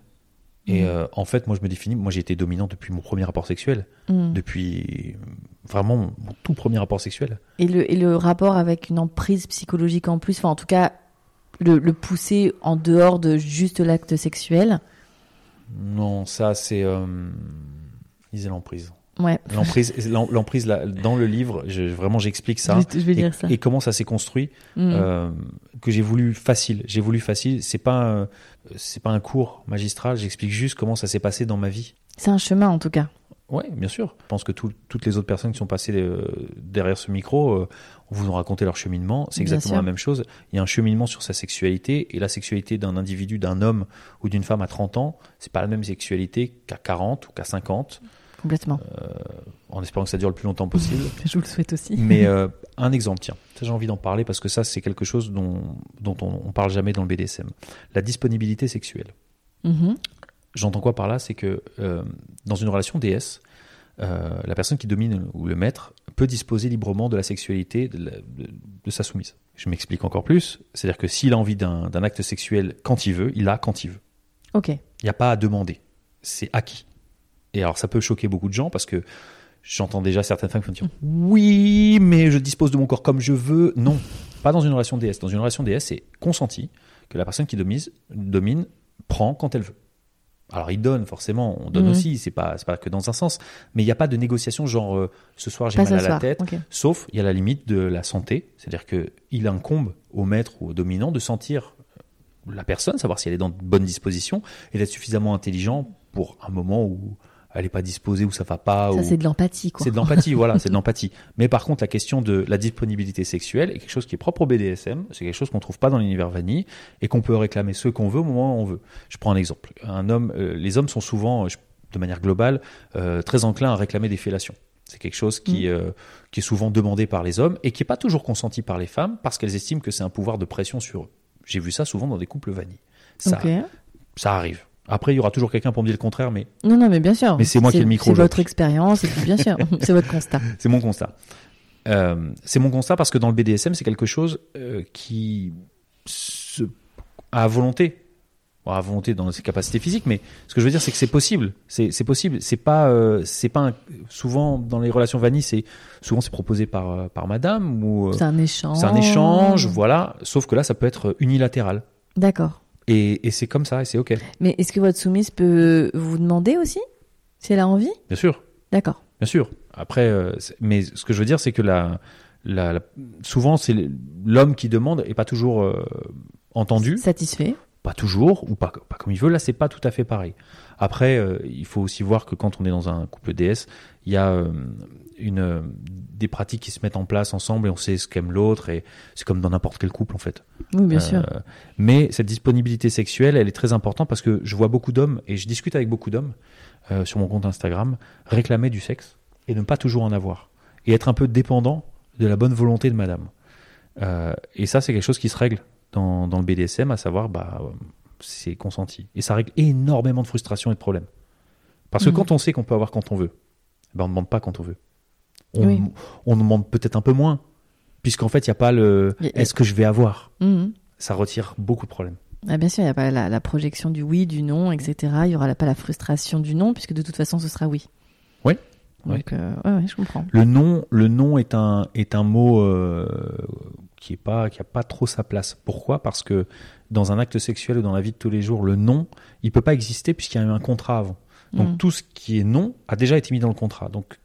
Et Mmh. euh, en fait, moi je me définis, moi j'ai été dominant depuis mon premier rapport sexuel, Mhm. depuis euh, vraiment mon, mon tout premier rapport sexuel. Et le, et le rapport avec une emprise psychologique en plus, enfin en tout cas le, le pousser en dehors de juste l'acte sexuel. Non, ça c'est, euh, lisez l'emprise. Ouais. L'emprise, l'em- l'emprise là, dans le livre, je, vraiment j'explique ça. Je et, ça. et comment ça s'est construit. Mhm. euh, que j'ai voulu facile. J'ai voulu facile. C'est pas un- c'est pas un cours magistral. J'explique juste comment ça s'est passé dans ma vie. C'est un chemin en tout cas. Ouais, bien sûr. Je pense que tout- toutes les autres personnes qui sont passées euh, derrière ce micro euh, vous ont raconté leur cheminement. C'est exactement sûr. la même chose. Il y a un cheminement sur sa sexualité et la sexualité d'un individu, d'un homme ou d'une femme à 30 ans, c'est pas la même sexualité qu'à 40 ou qu'à 50, Complètement. en espérant que ça dure le plus longtemps possible. Je vous le souhaite aussi. Mais euh, un exemple, tiens, j'ai envie d'en parler parce que ça c'est quelque chose dont, dont on, on parle jamais dans le BDSM. La disponibilité sexuelle. Mhm. J'entends quoi par là? C'est que euh, dans une relation DS, euh, la personne qui domine ou le maître peut disposer librement de la sexualité de, la- de- de sa soumise. Je m'explique encore plus, c'est-à-dire que s'il a envie d'un acte sexuel quand il veut, il a quand il veut. Ok. Il n'y a pas à demander, c'est acquis. Et alors ça peut choquer beaucoup de gens parce que j'entends déjà certaines femmes qui vont dire oui, mais je dispose de mon corps comme je veux. Non, pas dans une relation DS. Dans une relation DS, c'est consenti que la personne qui domine, domine prend quand elle veut. Alors il donne forcément, on donne Mhm. aussi, c'est pas c'est pas que dans un sens, mais il n'y a pas de négociation genre euh, ce soir j'ai mal à la soir. tête. Sauf, il y a la limite de la santé, c'est-à-dire que il incombe au maître ou au dominant de sentir la personne, savoir si elle est dans de bonnes dispositions et d'être suffisamment intelligent pour un moment où elle n'est pas disposée, où ça va pas. Ça ou- c'est de l'empathie quoi. c'est de l'empathie, voilà, c'est de l'empathie. Mais par contre, la question de la disponibilité sexuelle est quelque chose qui est propre au BDSM, c'est quelque chose qu'on trouve pas dans l'univers vanille et qu'on peut réclamer ce qu'on veut au moment où on veut. Je prends un exemple. Un homme, euh, les hommes sont souvent, euh, de manière globale, euh, très enclins à réclamer des fellations. C'est quelque chose qui, euh, qui est souvent demandé par les hommes et qui est pas toujours consenti par les femmes parce qu'elles estiment que c'est un pouvoir de pression sur eux. J'ai vu ça souvent dans des couples vanille. Ça, ça arrive. Après, il y aura toujours quelqu'un pour me dire le contraire, mais Non non mais bien sûr. Mais c'est moi qui ai le micro C'est votre expérience et puis bien sûr c'est votre constat. C'est mon constat. Euh, c'est mon constat parce que dans le BDSM, c'est quelque chose euh, qui se, à volonté, Bon, à volonté dans ses capacités physiques, mais ce que je veux dire, c'est que c'est possible. C'est possible. C'est pas, euh, c'est pas un- souvent dans les relations vanille, c'est souvent c'est proposé par par Madame ou C'est un échange. c'est un échange, voilà. Sauf que là, ça peut être unilatéral. D'accord. Et, et c'est comme ça, et c'est ok, Mais est-ce que votre soumise peut vous demander aussi si elle a envie? Bien sûr. D'accord. Bien sûr. Après, euh, mais ce que je veux dire, c'est que la, la, la- souvent, c'est l'homme qui demande et pas toujours euh, entendu. Satisfait. Pas toujours, ou pas, pas comme il veut. Là, c'est pas tout à fait pareil. Après, euh, il faut aussi voir que quand on est dans un couple DS, il y a euh, une, euh, des pratiques qui se mettent en place ensemble et on sait ce qu'aime l'autre. Et c'est comme dans n'importe quel couple, en fait. Oui bien Euh, sûr. Mais cette disponibilité sexuelle, elle est très importante parce que je vois beaucoup d'hommes, et je discute avec beaucoup d'hommes euh, sur mon compte Instagram, réclamer du sexe et ne pas toujours en avoir. Et être un peu dépendant de la bonne volonté de madame. Euh, et ça, c'est quelque chose qui se règle dans, dans le BDSM, à savoir, bah, c'est consenti. Et ça règle énormément de frustration et de problèmes. Parce que Mhm. quand on sait qu'on peut avoir quand on veut, ben on ne demande pas quand on veut. On, Oui. on demande peut-être un peu moins, puisqu'en fait, il n'y a pas le est-ce que je vais avoir? Mhm. Ça retire beaucoup de problèmes. Ah, bien sûr, il n'y a pas la, la projection du oui, du non, etc. Il n'y aura pas la frustration du non, puisque de toute façon, ce sera oui. Oui. Donc, euh, ouais, ouais, je comprends. Le non, le non est un, est un mot euh, qui est pas, qui a pas trop sa place. Pourquoi? Parce que dans un acte sexuel ou dans la vie de tous les jours, le non, il peut pas exister puisqu'il y a eu un contrat avant. Donc Mhm. tout ce qui est non a déjà été mis dans le contrat. Donc,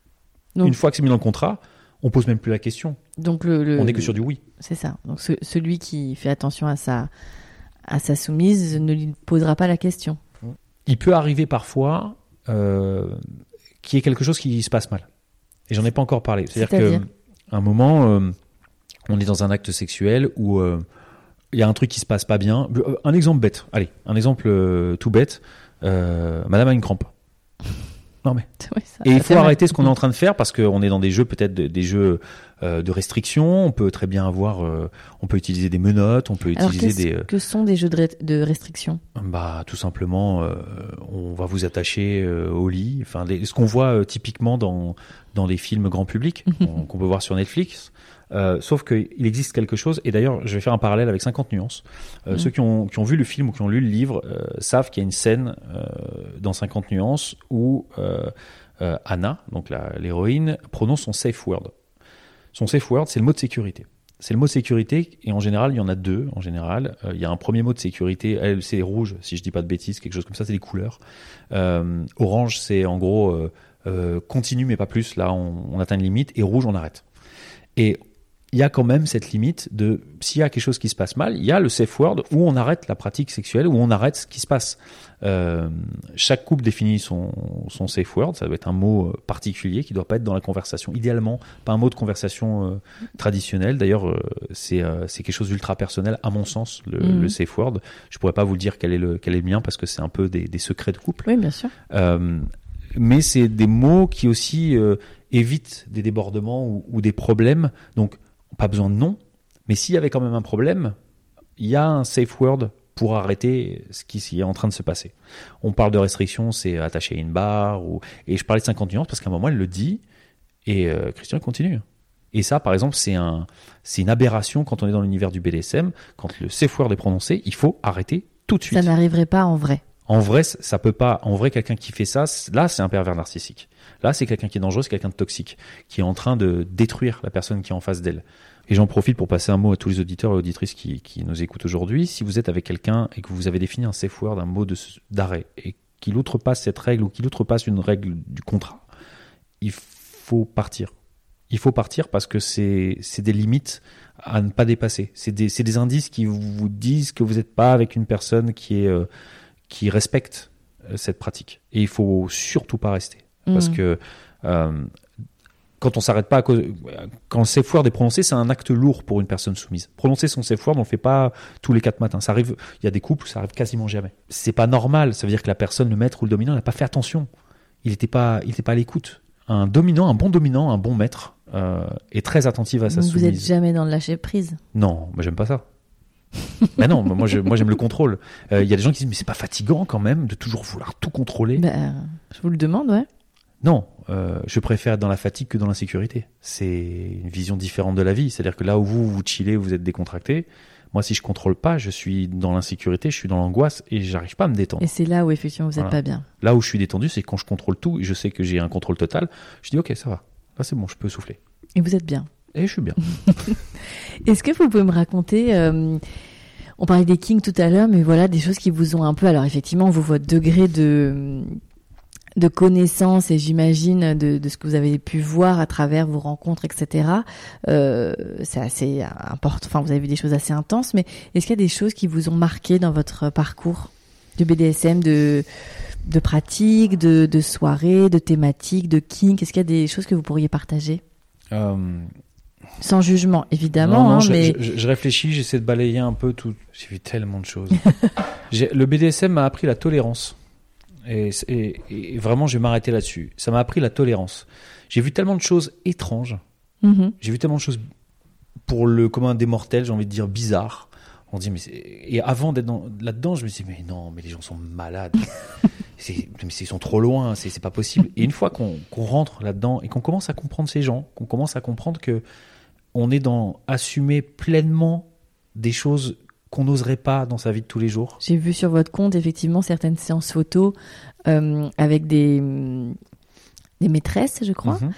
Donc- une fois que c'est mis dans le contrat, on pose même plus la question. Donc, le, le- on n'est que sur du oui. C'est ça. Donc, ce- celui qui fait attention à sa, à sa soumise ne lui posera pas la question. Il peut arriver parfois euh, qu'il y ait quelque chose qui se passe mal. Et j'en ai pas encore parlé. C'est-à-dire qu'à un moment, euh, on est dans un acte sexuel où euh, il y a un truc qui se passe pas bien. Un exemple bête. Allez, un exemple tout bête. Madame a une crampe. Non mais. Ça- Et il faut arrêter ce qu'on est en train de faire parce qu'on est dans des jeux peut-être de- des jeux euh, de restriction. On peut très bien avoir, euh, on peut utiliser des menottes, on peut Alors, utiliser des, euh, que sont des jeux de, de restriction bah tout simplement, euh, on va vous attacher au lit. Enfin, les- ce qu'on voit typiquement dans dans les films grand public qu'on qu'on peut voir sur Netflix. Euh, sauf qu'il existe quelque chose, et d'ailleurs je vais faire un parallèle avec 50 nuances. Euh, Mhm. Ceux qui ont, qui ont vu le film ou qui ont lu le livre euh, savent qu'il y a une scène euh, dans 50 nuances où Anna, donc l'héroïne, prononce son safe word. Son safe word, c'est le mot de sécurité. C'est le mot de sécurité, et en général, il y en a deux. En général, il y a un premier mot de sécurité, elle, c'est rouge, si je dis pas de bêtises, quelque chose comme ça, c'est les couleurs. Orange, c'est en gros continue mais pas plus. Là, on, on atteint une limite, et rouge, on arrête. Et il y a quand même cette limite de s'il y a quelque chose qui se passe mal, il y a le safe word où on arrête la pratique sexuelle, où on arrête ce qui se passe. Euh, chaque couple définit son, son safe word, ça doit être un mot euh, particulier qui doit pas être dans la conversation. Idéalement, pas un mot de conversation euh, traditionnel. D'ailleurs, euh, c'est quelque chose d'ultra personnel à mon sens, le, Mhm. le safe word. Je pourrais pas vous le dire quel est le quel est le mien parce que c'est un peu des, des secrets de couple. Oui, bien sûr. Mais c'est des mots qui aussi évitent des débordements ou, ou des problèmes. Donc, pas besoin de nom. Mais s'il y avait quand même un problème, il y a un safe word pour arrêter ce qui est en train de se passer. On parle de restriction, c'est attaché à une barre. Ou... Et je parlais de 50 nuances parce qu'à un moment, elle le dit et euh, Christian continue. Et ça, par exemple, c'est un, une aberration quand on est dans l'univers du BDSM. Quand le safe word est prononcé, il faut arrêter tout de suite. Ça n'arriverait pas en vrai. En vrai, ça peut pas. En vrai, quelqu'un qui fait ça, là, c'est un pervers narcissique. Là, c'est quelqu'un qui est dangereux, c'est quelqu'un de toxique, qui est en train de détruire la personne qui est en face d'elle. Et j'en profite pour passer un mot à tous les auditeurs et auditrices qui, nous écoutent aujourd'hui. Si vous êtes avec quelqu'un et que vous avez défini un safe word, un mot d'arrêt, et qu'il outrepasse cette règle ou qu'il outrepasse une règle du contrat, il faut partir. Il faut partir parce que c'est des limites à ne pas dépasser. C'est des, c'est des indices qui vous disent que vous n'êtes pas avec une personne qui est euh, qui respecte euh, cette pratique. Et il faut surtout pas rester. Parce Mhm. que euh, quand on s'arrête pas à cause, quand le safe word est prononcé, c'est un acte lourd pour une personne soumise. Prononcer son safe word, on le fait pas tous les quatre matins. Ça arrive, il y a des couples ça arrive quasiment jamais. C'est pas normal. Ça veut dire que la personne, le maître ou le dominant, n'a pas fait attention. Il était pas, il était pas à l'écoute. Un dominant, un bon dominant, un bon maître, euh, est très attentif à sa vous soumise. jamais dans le lâcher prise. Non, moi j'aime pas ça. Mais non, moi je- moi j'aime le contrôle. Euh, Il y a des gens qui disent mais c'est pas fatigant quand même de toujours vouloir tout contrôler. Ben, je vous le demande, ouais. Non, euh, je préfère être dans la fatigue que dans la sécurité. C'est une vision différente de la vie. C'est-à-dire que là où vous vous chillez, vous êtes décontracté. Moi, si je contrôle pas, je suis dans l'insécurité, je suis dans l'angoisse et j'arrive pas à me détendre. Et c'est là où effectivement vous n'êtes Voilà. pas bien. Là où je suis détendu, c'est quand je contrôle tout et je sais que j'ai un contrôle total. Je dis ok, ça va. Là, c'est bon, je peux souffler. Et vous êtes bien. Et je suis bien. Est-ce que vous pouvez me raconter euh, On parlait des kings tout à l'heure, mais voilà des choses qui vous ont un peu. Alors effectivement, vous votre degré de de connaissance et j'imagine de, de ce que vous avez pu voir à travers vos rencontres, etc. Euh, c'est assez important. Enfin, vous avez vu des choses assez intenses, mais est-ce qu'il y a des choses qui vous ont marqué dans votre parcours de BDSM, de de pratiques, de, de soirées, de thématiques, de kink Est-ce qu'il y a des choses que vous pourriez partager? Euh, Sans jugement, évidemment, Non, non, hein, je, mais je- je réfléchis, j'essaie de balayer un peu tout. J'ai vu tellement de choses. Le BDSM m'a appris la tolérance. Et, c'est- et- et vraiment, je vais m'arrêter là-dessus. Ça m'a appris la tolérance. J'ai vu tellement de choses étranges. Mhm. J'ai vu tellement de choses pour le commun des mortels, j'ai envie de dire bizarre. On dit mais et avant d'être dans- là-dedans, je me dis mais non, mais les gens sont malades. ils sont trop loin, c'est pas possible. Et une fois qu'on qu'on rentre là-dedans et qu'on commence à comprendre ces gens, qu'on commence à comprendre que on est dans assumer pleinement des choses qu'on n'oserait pas dans sa vie de tous les jours. J'ai vu sur votre compte effectivement certaines séances photos euh, avec des, des maîtresses, je crois, Mhm.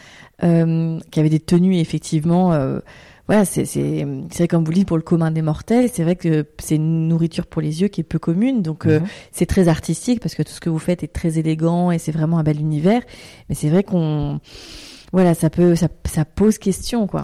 euh, qui avaient des tenues effectivement. euh, voilà, c'est c'est c'est vrai comme vous le dites pour le commun des mortels, c'est vrai que c'est une nourriture pour les yeux qui est peu commune, donc euh, Mhm. c'est très artistique parce que tout ce que vous faites est très élégant et c'est vraiment un bel univers. Mais c'est vrai qu'on voilà, ça peut ça, ça pose question quoi.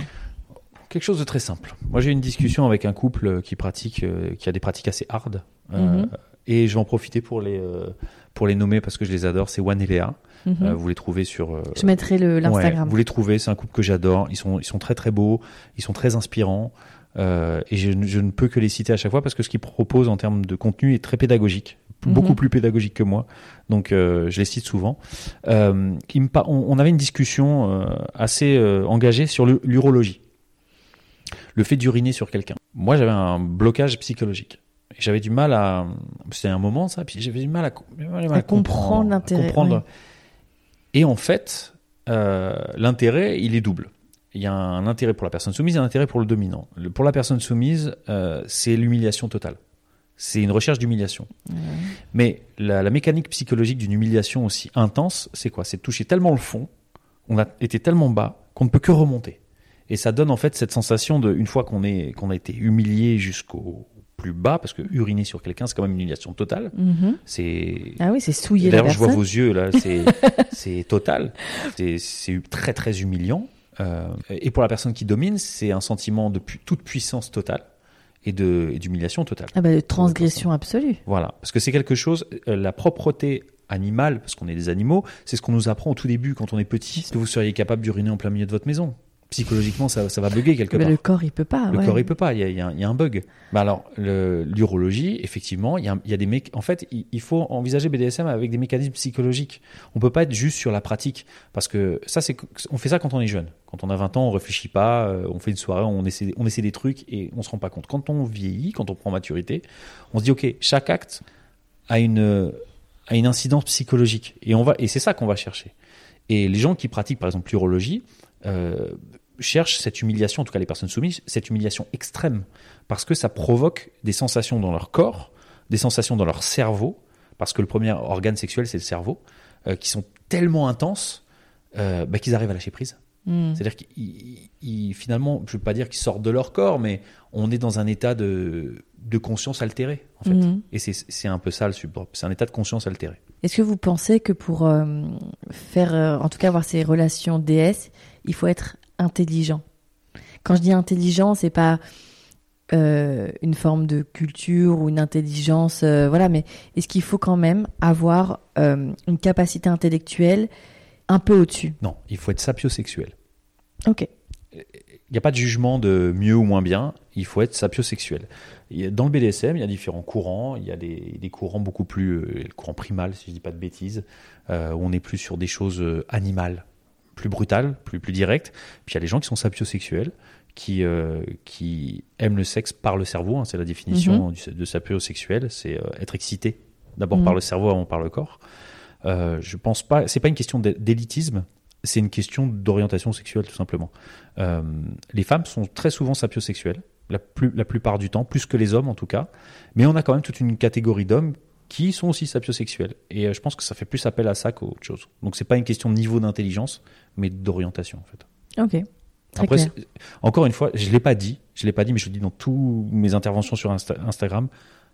Quelque chose de très simple. Moi, j'ai eu une discussion avec un couple qui pratique, euh, qui a des pratiques assez hard, euh, Mhm. et je vais en profiter pour les euh, pour les nommer parce que je les adore. C'est Juan et Léa. Mhm. Euh, vous les trouvez sur. euh, Je mettrai le l'Instagram. ouais, vous les trouvez. C'est un couple que j'adore. Ils sont ils sont très très beaux. Ils sont très inspirants. Euh, et je, ne- je ne peux que les citer à chaque fois parce que ce qu'ils proposent en termes de contenu est très pédagogique, Mhm. beaucoup plus pédagogique que moi. Donc euh, je les cite souvent. Euh, on, on avait une discussion euh, assez euh, engagée sur l'urologie, le fait d'uriner sur quelqu'un. Moi j'avais un blocage psychologique. J'avais du mal à, c'était un moment ça, puis j'avais du mal à, mal comprendre l'intérêt, comprendre. Et en fait, euh, l'intérêt, il est double. Il y a un intérêt pour la personne soumise et un intérêt pour le dominant. Le- pour la personne soumise, euh, c'est l'humiliation totale. C'est une recherche d'humiliation. Mais la, la mécanique psychologique d'une humiliation aussi intense, c'est quoi? C'est toucher tellement le fond, on a été tellement bas qu'on ne peut que remonter. Et ça donne en fait cette sensation de, une fois qu'on est qu'on a été humilié jusqu'au plus bas, parce que uriner sur quelqu'un, c'est quand même une humiliation totale. Mhm. C'est Ah oui, c'est souiller la D'ailleurs, je vois vos yeux là, c'est c'est total, c'est c'est très très humiliant. Euh, et pour la personne qui domine, c'est un sentiment de pu- toute puissance totale et d'humiliation totale. Ah bah, de transgression absolue. Voilà, parce que c'est quelque chose, euh, la propreté animale, parce qu'on est des animaux, c'est ce qu'on nous apprend au tout début quand on est petit. Que vous seriez capable d'uriner en plein milieu de votre maison Psychologiquement, ça, ça va bugger quelque Mais part. le corps, il peut pas. Le ouais. corps, il peut pas. Il y a, il y a un- il y a un bug. Bah alors, l'urologie, effectivement, il y, a, il y a des méc- En fait, il, il faut envisager BDSM avec des mécanismes psychologiques. On peut pas être juste sur la pratique, parce que ça, c'est on fait ça quand on est jeune. Quand on a 20 ans, on réfléchit pas, euh, on fait une soirée, on essaie, on essaie des trucs et on se rend pas compte. Quand on vieillit, quand on prend maturité, on se dit ok, chaque acte a une a une incidence psychologique et on va et c'est ça qu'on va chercher. Et les gens qui pratiquent par exemple l'urologie euh, cherchent cette humiliation, en tout cas les personnes soumises, cette humiliation extrême parce que ça provoque des sensations dans leur corps, des sensations dans leur cerveau, parce que le premier organe sexuel c'est le cerveau, euh, qui sont tellement intenses euh, bah, qu'ils arrivent à lâcher prise. Mm. C'est-à-dire qu'ils ils- finalement, je ne veux pas dire qu'ils sortent de leur corps, mais on est dans un état de, de conscience altérée, en fait. Mhm. Et c'est- un peu ça le subdrop, c'est un état de conscience altéré. Est-ce que vous pensez que pour euh, faire, en tout cas avoir ces relations DS, il faut être intelligent Quand je dis intelligent, c'est pas euh, une forme de culture ou une intelligence, euh, voilà, mais est-ce qu'il faut quand même avoir euh, une capacité intellectuelle un peu au-dessus? Non, il faut être sapiosexuel. Ok. Il n'y a pas de jugement de mieux ou moins bien, il faut être sapiosexuel. Dans le BDSM, il y a différents courants. Il y a des, des courants beaucoup plus. le courant primal, si je dis pas de bêtises, où on est plus sur des choses animales, plus brutales, plus, plus directes. Puis il y a des gens qui sont sapiosexuels, qui, euh, qui aiment le sexe par le cerveau. hein, c'est la définition du- de sapiosexuel c'est euh, être excité d'abord Mhm. par le cerveau avant par le corps. Euh, je pense pas. C'est pas une question d'é- d'élitisme. C'est une question d'orientation sexuelle tout simplement. Euh, les femmes sont très souvent sapiosexuelles, la, plus, la plupart du temps, plus que les hommes en tout cas. Mais on a quand même toute une catégorie d'hommes qui sont aussi sapiosexuels. Et euh, je pense que ça fait plus appel à ça qu'autre chose. Donc c'est pas une question de niveau d'intelligence, mais d'orientation en fait. Ok. Très Après, clair. encore une fois, je l'ai pas dit, je l'ai pas dit, mais je le dis dans toutes mes interventions sur Insta- Instagram,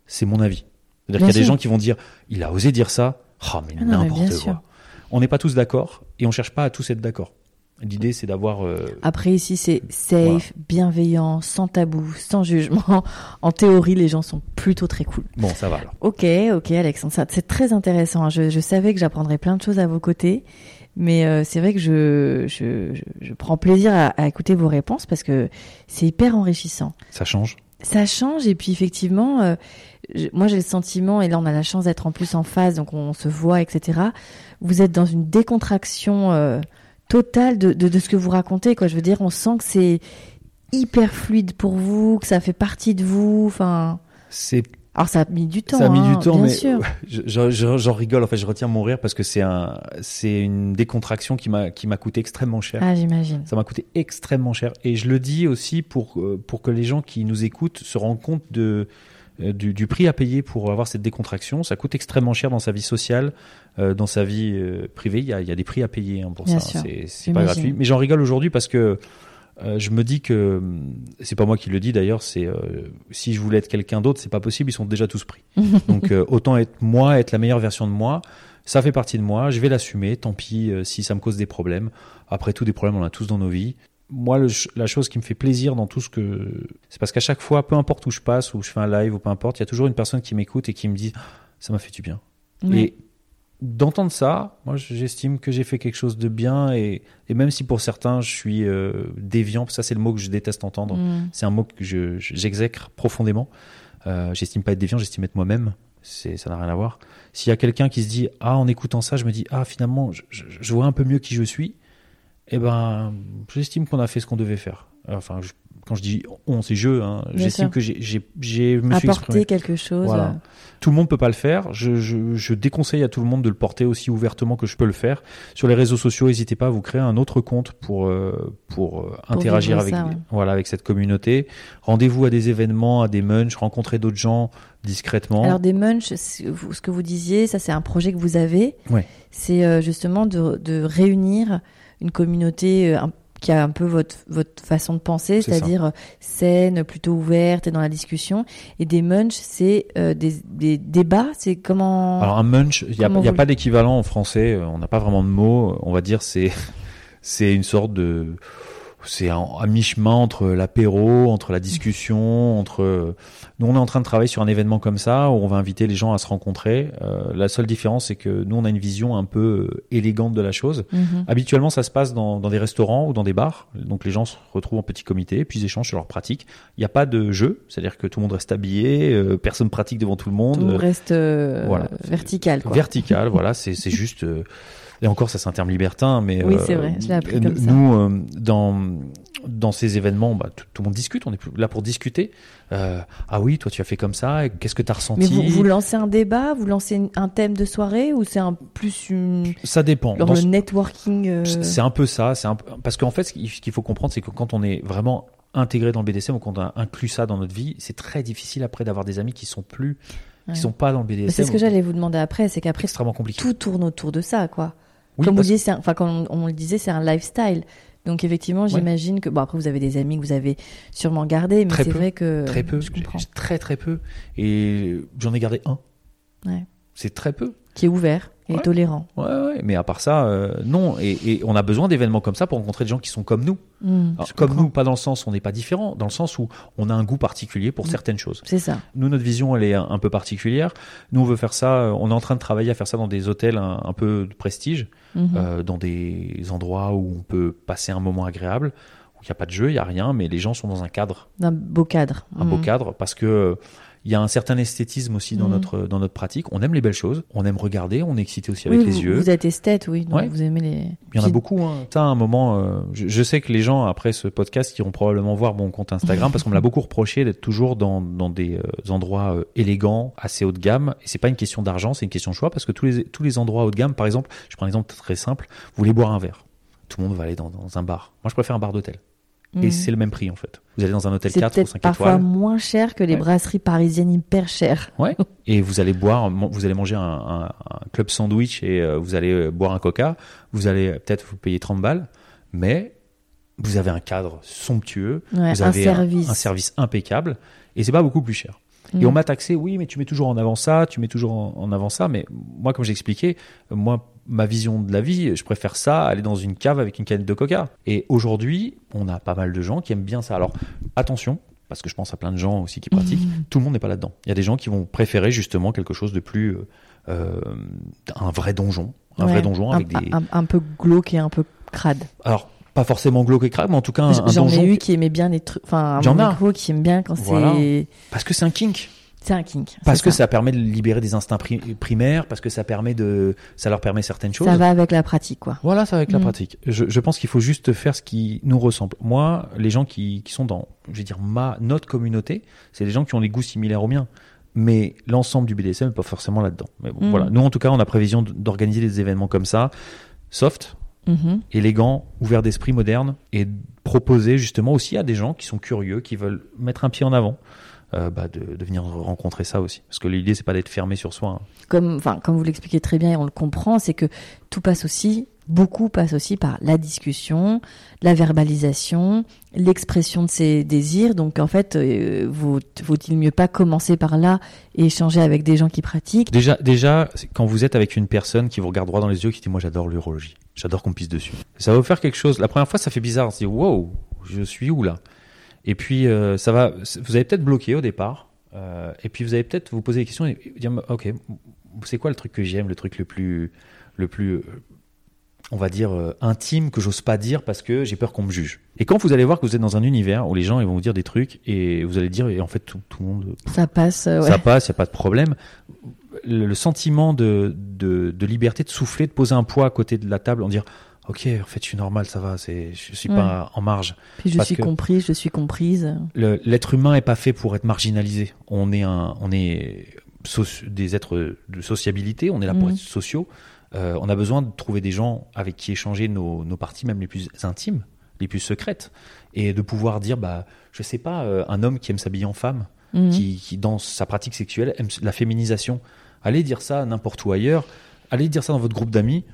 c'est mon avis. C'est-à-dire qu'il y a des gens qui vont dire, il a osé dire ça, oh mais Ah n'importe sûr. quoi. On n'est pas tous d'accord et on cherche pas à tous être d'accord. L'idée c'est d'avoir euh, Après ici c'est safe, Voilà. bienveillant, sans tabou, sans jugement. En théorie, les gens sont plutôt très cool. bon, ça va alors. Ok, ok, Alexandre, c'est très intéressant. hein. Je, je savais que j'apprendrais plein de choses à vos côtés, mais euh, c'est vrai que je, je, prends plaisir à, à écouter vos réponses parce que c'est hyper enrichissant. Ça change. Ça change et puis effectivement, euh, moi j'ai le sentiment et là on a la chance d'être en plus en phase, donc on se voit, etc. Vous êtes dans une décontraction totale de, de, de ce que vous racontez, quoi. Je veux dire, on sent que c'est hyper fluide pour vous, que ça fait partie de vous. Enfin, C'est alors ça a mis du temps. Ça a mis hein, du temps, bien mais sûr. je- je- j'en rigole. En fait, je retiens mon rire parce que c'est un, c'est une décontraction qui m'a, qui m'a coûté extrêmement cher. Ah, j'imagine. Ça m'a coûté extrêmement cher. Et je le dis aussi pour, euh, pour que les gens qui nous écoutent se rendent compte de, du, du prix à payer pour avoir cette décontraction. Ça coûte extrêmement cher dans sa vie sociale, euh, dans sa vie euh, privée. Il y a, il y a des prix à payer hein, pour Bien ça. C'est, pas gratuit. Mais j'en rigole aujourd'hui parce que euh, je me dis que c'est pas moi qui le dis d'ailleurs. C'est euh, si je voulais être quelqu'un d'autre, c'est pas possible. Ils sont déjà tous pris. Donc euh, autant être moi, être la meilleure version de moi. Ça fait partie de moi. Je vais l'assumer. Tant pis euh, si ça me cause des problèmes. Après tout, des problèmes, on en a tous dans nos vies. Moi, le la chose qui me fait plaisir dans tout ce que, c'est parce qu'à chaque fois, peu importe où je passe, où je fais un live ou peu importe, il y a toujours une personne qui m'écoute et qui me dit, ça m'a fait du bien. Et d'entendre ça, moi, j'estime que j'ai fait quelque chose de bien et, et même si pour certains, je suis euh, déviant, ça c'est le mot que je déteste entendre. Mm. C'est un mot que je- je- j'exècre profondément. Euh, j'estime pas être déviant, j'estime être moi-même. Ça n'a rien à voir. S'il y a quelqu'un qui se dit ah en écoutant ça, je me dis ah finalement je, je- je vois un peu mieux qui je suis. Eh ben, j'estime qu'on a fait ce qu'on devait faire. Enfin, je- quand je dis on, c'est je. Hein, j'estime que j'ai, j'ai, j'ai me suis exprimé. Quelque chose. Voilà. euh, Tout le monde peut pas le faire. Je, je, je déconseille à tout le monde de le porter aussi ouvertement que je peux le faire. Sur les réseaux sociaux, n'hésitez pas à vous créer un autre compte pour euh, pour, euh, interagir vivre avec ça, ouais. voilà avec cette communauté. Rendez-vous à des événements, à des munchs, rencontrer d'autres gens discrètement. Alors des munchs, ce que vous disiez, ça c'est un projet que vous avez. Ouais. C'est euh, justement de, de réunir une communauté euh, un- qui a un peu votre, votre façon de penser, c'est-à-dire euh, saine, plutôt ouverte et dans la discussion. Et des munchs, c'est euh, des, des débats, c'est comment... Alors un munch, il n'y a, y a pas le- d'équivalent en français. On n'a pas vraiment de mot. On va dire c'est c'est une sorte de c'est à mi-chemin entre l'apéro, entre la discussion, entre. Nous, on est en train de travailler sur un événement comme ça où on va inviter les gens à se rencontrer. Euh, la seule différence, c'est que nous, on a une vision un peu euh, élégante de la chose. Mhm. Habituellement, ça se passe dans, dans des restaurants ou dans des bars. Donc, les gens se retrouvent en petit comité, puis ils échangent sur leurs pratiques. Il n'y a pas de jeu, c'est-à-dire que tout le monde reste habillé, euh, personne pratique devant tout le monde. Tout reste euh, voilà. vertical. Quoi. Vertical, voilà, c'est c'est juste. Euh, et encore, ça c'est un terme libertin, mais Oui, euh, c'est vrai, je l'ai appris euh, comme ça. nous, euh, dans dans ces événements, bah, tout, tout le monde discute. On est là pour discuter. Euh, ah oui, toi tu as fait comme ça. Qu'est-ce que tu as Mais ressenti vous, vous lancez un débat, vous lancez un thème de soirée ou c'est un plus une, Ça dépend. Dans le ce- networking euh, C'est un peu ça. C'est un parce qu'en fait, ce qu'il faut comprendre, c'est que quand on est vraiment intégré dans le BDSM ou quand on a inclus ça dans notre vie, c'est très difficile après d'avoir des amis qui sont plus, Ouais. qui sont pas dans le BDSM. Mais c'est ce que j'allais vous demander après, c'est qu'après extrêmement compliqué. tout tourne autour de ça, quoi. Oui, comme vous parce- disiez, c'est un- enfin comme on, on le disait, c'est un lifestyle. Donc effectivement, j'imagine que bon après vous avez des amis que vous avez sûrement gardés, mais c'est vrai que Très peu. Je comprends. Très très peu. Et j'en ai gardé un. Ouais. C'est très peu. Qui est ouvert et Ouais. tolérant. Ouais, ouais. Mais à part ça, euh, non. Et, et on a besoin d'événements comme ça pour rencontrer des gens qui sont comme nous. Hmm, Alors, comme comprends. nous, pas dans le sens où on n'est pas différent, dans le sens où on a un goût particulier pour Mm. certaines choses. C'est ça. Nous, notre vision, elle est un, un peu particulière. Nous, on veut faire ça. euh, On est en train de travailler à faire ça dans des hôtels un, un peu de prestige, Mhm. euh, dans des endroits où on peut passer un moment agréable, où il n'y a pas de jeu, il n'y a rien, mais les gens sont dans un cadre, D'un beau cadre. un beau Mhm. cadre, parce que euh, il y a un certain esthétisme aussi dans Mhm. notre dans notre pratique. On aime les belles choses, on aime regarder, on est excité aussi Oui, avec vous, les yeux. Vous êtes esthète, oui. Donc Ouais. vous aimez les. Il y en a beaucoup. Hein. Ça, à un moment, euh, je, je sais que les gens après ce podcast iront probablement voir mon compte Instagram parce qu'on me l'a beaucoup reproché d'être toujours dans, dans des euh, endroits euh, élégants, assez haut de gamme. Et c'est pas une question d'argent, c'est une question de choix parce que tous les tous les endroits haut de gamme, par exemple, je prends un exemple très simple. Vous voulez boire un verre, tout le monde va aller dans, dans un bar. Moi, je préfère un bar d'hôtel. Et Mhm. c'est le même prix en fait. Vous allez dans un hôtel C'est 4 ou peut-être 5 parfois étoiles. moins cher que les Ouais. brasseries parisiennes hyper chères. Ouais. Et vous allez boire, vous allez manger un, un, un club sandwich et euh, vous allez euh, boire un coca. Vous allez euh, peut-être vous payer 30 balles, mais vous avez un cadre somptueux. Ouais, vous un service. un, service impeccable et c'est pas beaucoup plus cher. Et Mm. on m'a taxé, oui, mais tu mets toujours en avant ça, tu mets toujours en, en avant ça. Mais moi, comme j'ai expliqué, euh, moi, ma vision de la vie, je préfère ça, aller dans une cave avec une canette de coca. Et aujourd'hui, on a pas mal de gens qui aiment bien ça. Alors, attention, parce que je pense à plein de gens aussi qui pratiquent, Mm. tout le monde n'est pas là-dedans. Il y a des gens qui vont préférer justement quelque chose de plus, euh, euh, un vrai donjon, un Ouais. vrai donjon un, avec des, un, un peu glauque et un peu crade. alors pas forcément glauque et crade, mais en tout cas un, un J'en donjon ai eu qui aimait bien les trucs. Enfin, un qui aime bien quand Voilà. c'est. parce que c'est un kink. C'est un kink. Parce que ça. permet de libérer des instincts pri- primaires, parce que ça permet de, ça leur permet certaines choses. Ça va avec la pratique, quoi. Voilà, ça avec la Mm. pratique. Je, je pense qu'il faut juste faire ce qui nous ressemble. Moi, les gens qui, qui sont dans, je vais dire, ma, notre communauté, c'est des gens qui ont des goûts similaires aux miens. Mais l'ensemble du BDSM n'est pas forcément là-dedans. Mais bon, Mm. voilà. Nous, en tout cas, on a prévision d'organiser des événements comme ça, soft, Mhm. élégant, ouvert d'esprit, moderne, et proposer justement aussi à des gens qui sont curieux, qui veulent mettre un pied en avant, euh, bah, de, de venir rencontrer ça aussi. Parce que l'idée, c'est pas d'être fermé sur soi. hein. Comme, enfin, comme vous l'expliquez très bien et on le comprend, c'est que tout passe aussi, beaucoup passe aussi par la discussion, la verbalisation, l'expression de ses désirs. Donc, en fait, euh, vaut- vaut-il mieux pas commencer par là et échanger avec des gens qui pratiquent? Déjà, déjà, quand vous êtes avec une personne qui vous regarde droit dans les yeux, qui dit moi j'adore l'urologie, j'adore qu'on pisse dessus. Ça va vous faire quelque chose. La première fois, ça fait bizarre. On se dit wow, je suis où là? Et puis euh, ça va. Vous avez peut-être bloqué au départ, euh, et puis vous allez peut-être vous poser des questions et dire ok, c'est quoi le truc que j'aime, le truc le plus, le plus, euh, on va dire euh, intime que j'ose pas dire parce que j'ai peur qu'on me juge. Et quand vous allez voir que vous êtes dans un univers où les gens ils vont vous dire des trucs et vous allez dire et en fait tout, tout le monde Ça passe, ouais. ça passe, il n'y a pas de problème. Le, le sentiment de, de, de liberté, de souffler, de poser un poids à côté de la table, en dire Ok, en fait, je suis normal, ça va, c'est, je suis pas en marge. Puis je parce suis compris, je suis comprise. L'être humain est pas fait pour être marginalisé. On est, un, on est des êtres de sociabilité, on est là pour Mhm. être sociaux. Euh, on a besoin de trouver des gens avec qui échanger nos, nos parties, même les plus intimes, les plus secrètes, et de pouvoir dire, bah, je sais pas, euh, un homme qui aime s'habiller en femme, Mhm. qui, qui, dans sa pratique sexuelle, aime la féminisation. Allez dire ça n'importe où ailleurs, allez dire ça dans votre groupe d'amis,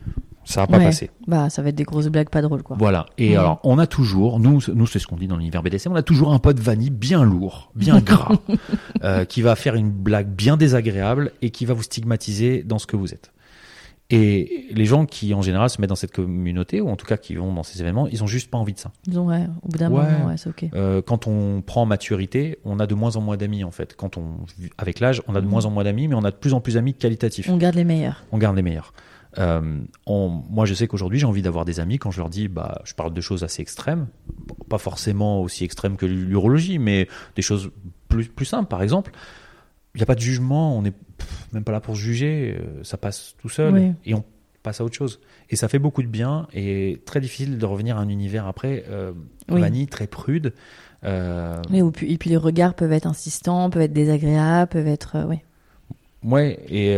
ça va pas Ouais. passer. Bah, ça va être des grosses blagues pas drôles, quoi. Voilà. Et alors, on a toujours, nous, nous c'est ce qu'on dit dans l'univers BDSM, on a toujours un pote vanille bien lourd, bien gras, euh, qui va faire une blague bien désagréable et qui va vous stigmatiser dans ce que vous êtes. Et les gens qui, en général, se mettent dans cette communauté, ou en tout cas qui vont dans ces événements, ils ont juste pas envie de ça. Disons, ouais, au bout d'un Ouais. moment, ouais, c'est ok. Euh, quand on prend en maturité, on a de moins en moins d'amis, en fait. Quand on, avec l'âge, on a de Mhm. moins en moins d'amis, mais on a de plus en plus d'amis qualitatifs On garde les meilleurs. on garde les meilleurs. Euh, on- moi, je sais qu'aujourd'hui, j'ai envie d'avoir des amis quand je leur dis, bah, je parle de choses assez extrêmes, pas forcément aussi extrêmes que l'urologie, mais des choses plus, plus simples. Par exemple, il n'y a pas de jugement, on n'est même pas là pour juger, euh, ça passe tout seul Oui. et on passe à autre chose. Et ça fait beaucoup de bien et très difficile de revenir à un univers après, euh, Oui. vanille, très prude. Euh, et puis les regards peuvent être insistants, peuvent être désagréables, peuvent être. ouais. Ouais, et,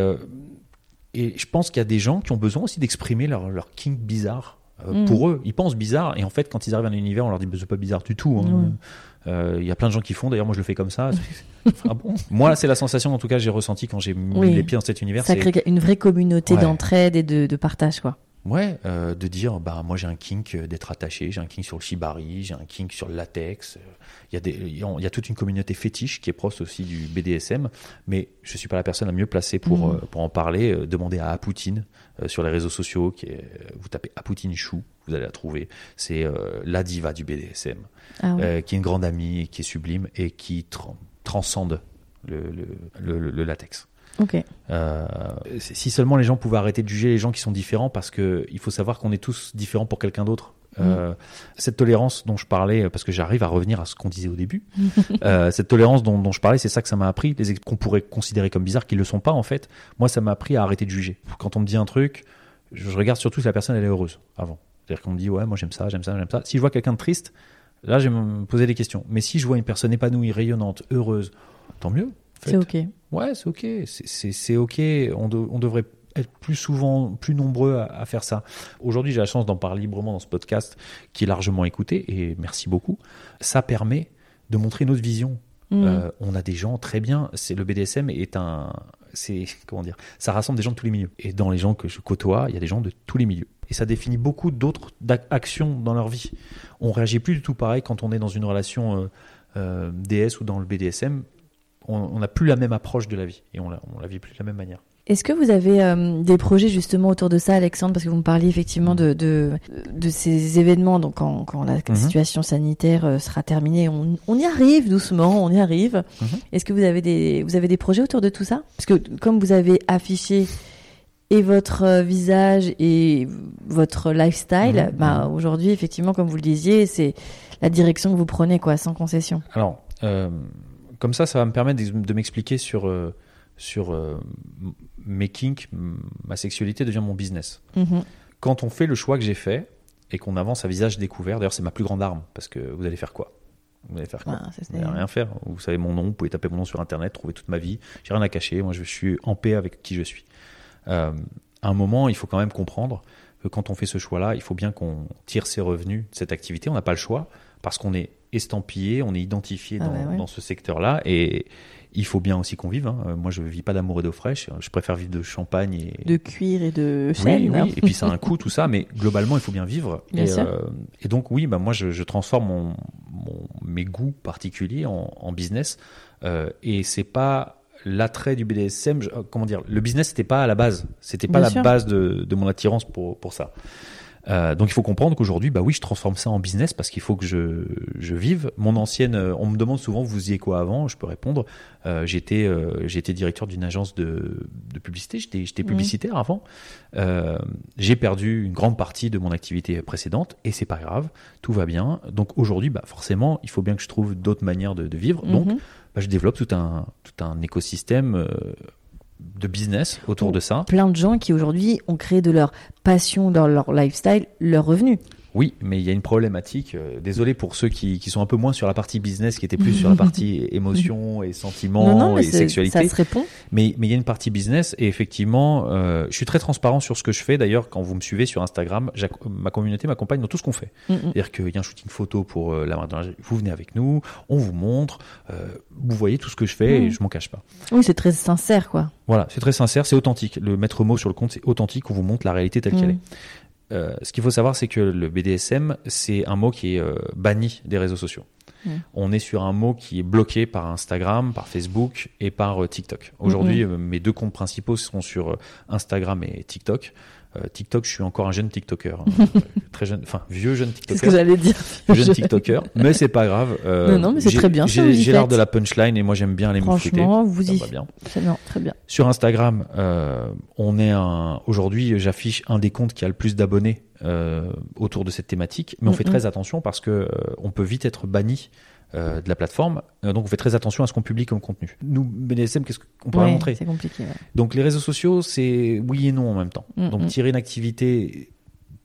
et je pense qu'il y a des gens qui ont besoin aussi d'exprimer leur, leur kink bizarre. euh, Mhm. Pour eux, ils pensent bizarre, et en fait, quand ils arrivent à un univers, on leur dit bah, c'est pas bizarre du tout. hein. Euh, Il y a plein de gens qui font, d'ailleurs, moi je le fais comme ça. ah bon? Moi, c'est la sensation, en tout cas, j'ai ressenti quand j'ai mis Oui. les pieds dans cet univers. Ça crée une vraie communauté Ouais. d'entraide et de, de partage, quoi. Ouais, euh, de dire, bah moi j'ai un kink d'être attaché, j'ai un kink sur le shibari, j'ai un kink sur le latex. Il y, a des, il y a- il y a toute une communauté fétiche qui est proche aussi du BDSM, mais je suis pas la personne la mieux placée pour, Mhm. euh, pour en parler. Euh, demandez à Apoutine euh, sur les réseaux sociaux, qui est, vous tapez Apoutine Chou, vous allez la trouver. C'est la diva du BDSM, Ah qui est une grande amie, qui est sublime et qui tran- transcende le, le, le- le latex. Ok. Euh, si seulement les gens pouvaient arrêter de juger les gens qui sont différents, parce que il faut savoir qu'on est tous différents pour quelqu'un d'autre. Euh, cette tolérance dont je parlais, parce que j'arrive à revenir à ce qu'on disait au début, euh, cette tolérance dont, dont je parlais, c'est ça que ça m'a appris. Les qu'on pourrait considérer comme bizarres, qui le sont pas en fait. Moi, ça m'a appris à arrêter de juger. Quand on me dit un truc, je, je regarde surtout si la personne elle est heureuse avant. C'est-à-dire qu'on me dit ouais, moi j'aime ça, j'aime ça, j'aime ça. Si je vois quelqu'un de triste, là je vais me poser des questions. Mais si je vois une personne épanouie, rayonnante, heureuse, tant mieux. C'est ok. Ouais, c'est ok, c'est- ok. On, de- on devrait être plus souvent, plus nombreux à, à faire ça. Aujourd'hui, j'ai la chance d'en parler librement dans ce podcast qui est largement écouté et merci beaucoup. Ça permet de montrer notre vision. Mhm. Euh, on a des gens très bien. C'est le BDSM est un, c'est comment dire, ça rassemble des gens de tous les milieux. Et dans les gens que je côtoie, il y a des gens de tous les milieux. Et ça définit beaucoup d'autres actions dans leur vie. On réagit plus du tout pareil quand on est dans une relation euh, euh, DS ou dans le BDSM on n'a plus la même approche de la vie et on la, on la vit plus de la même manière. Est-ce que vous avez euh, des projets justement autour de ça, Alexandre? Parce que vous me parliez effectivement de, de, de ces événements, donc quand, quand la Mhm. situation sanitaire euh, sera terminée, on, on y arrive doucement, on y arrive. Mhm. Est-ce que vous avez, des, vous avez des projets autour de tout ça? Parce que comme vous avez affiché et votre euh, visage et votre lifestyle, Mhm. bah, aujourd'hui, effectivement, comme vous le disiez, c'est la direction que vous prenez, quoi, sans concession. Alors, euh, comme ça, ça va me permettre de, m'expliquer sur, euh, sur euh, mes kinks, ma sexualité devient mon business. Mhm. Quand on fait le choix que j'ai fait et qu'on avance à visage découvert, d'ailleurs, c'est ma plus grande arme parce que vous allez faire quoi? Vous allez faire quoi? Ah, Vous n'allez rien faire. Vous savez mon nom, vous pouvez taper mon nom sur internet, trouver toute ma vie. J'ai rien à cacher. Moi, je suis en paix avec qui je suis. Euh, à un moment, il faut quand même comprendre que quand on fait ce choix-là, il faut bien qu'on tire ses revenus de cette activité. On n'a pas le choix parce qu'on est estampillé, on est identifié Ah dans, bah ouais. dans ce secteur-là et il faut bien aussi qu'on vive. hein. Euh, Moi, je vis pas d'amour et d'eau fraîche. Je préfère vivre de champagne et, De cuir et de chêne. oui, et puis ça a un coût tout ça, mais globalement il faut bien vivre. Bien et, sûr. euh, et donc oui, bah moi je, je transforme mon, mon- mes goûts particuliers en, en business, euh, et c'est pas l'attrait du BDSM. je- euh, comment dire Le business c'était pas à la base, c'était pas Bien la sûr. base de, de mon attirance pour pour ça. Euh, donc il faut comprendre qu'aujourd'hui, bah oui, je transforme ça en business parce qu'il faut que je, je vive. Mon ancienne, euh, on me demande souvent, vous faisiez quoi avant? Je peux répondre. Euh, j'étais, euh, j'étais directeur d'une agence de, de publicité. J'étais, Mhm. publicitaire avant. J'ai perdu une grande partie de mon activité précédente et c'est pas grave, tout va bien. Donc aujourd'hui, bah forcément, il faut bien que je trouve d'autres manières de, de vivre. Donc, Mhm. bah, je développe tout un tout un écosystème de business autour de ça. Plein de gens qui aujourd'hui ont créé de leur passion dans leur lifestyle leur revenu. Oui, mais il y a une problématique. euh, désolé pour ceux qui, qui sont un peu moins sur la partie business, qui étaient plus sur la partie émotion et sentiments non, non, mais et sexualité. ça se répond. Mais mais il y a une partie business et effectivement, euh, je suis très transparent sur ce que je fais. D'ailleurs, quand vous me suivez sur Instagram, ma communauté m'accompagne dans tout ce qu'on fait. Mhm. C'est-à-dire qu'il y a un shooting photo pour euh, la marque vous venez avec nous, on vous montre, euh, vous voyez tout ce que je fais et je m'en cache pas. Oui, c'est très sincère, quoi. Voilà, c'est très sincère, c'est authentique. Le maître mot sur le compte, c'est authentique, on vous montre la réalité telle qu'elle est. Euh, ce qu'il faut savoir, c'est que le BDSM, c'est un mot qui est euh, banni des réseaux sociaux. Mm. On est sur un mot qui est bloqué par Instagram, par Facebook et par euh, TikTok. Aujourd'hui, euh, mes deux comptes principaux sont sur Instagram et TikTok. Euh, TikTok, je suis encore un jeune TikToker, hein. Très jeune, enfin vieux jeune C'est ce que TikToker, j'allais dire. jeune Je- TikToker, mais c'est pas grave. Euh, Non, non, mais c'est très bien, J'ai l'art de la punchline et moi j'aime bien les mots Franchement, vous y bien. Très bien. Sur Instagram, euh, on est un. Aujourd'hui, j'affiche un des comptes qui a le plus d'abonnés autour de cette thématique, mais on fait très attention parce que on peut vite être banni euh, de la plateforme. Euh, donc, on fait très attention à ce qu'on publie comme contenu. Nous, BDSM, qu'est-ce qu'on peut Ouais, montrer C'est compliqué. ouais. Donc, les réseaux sociaux, c'est oui et non en même temps. Mhm. Donc, tirer une activité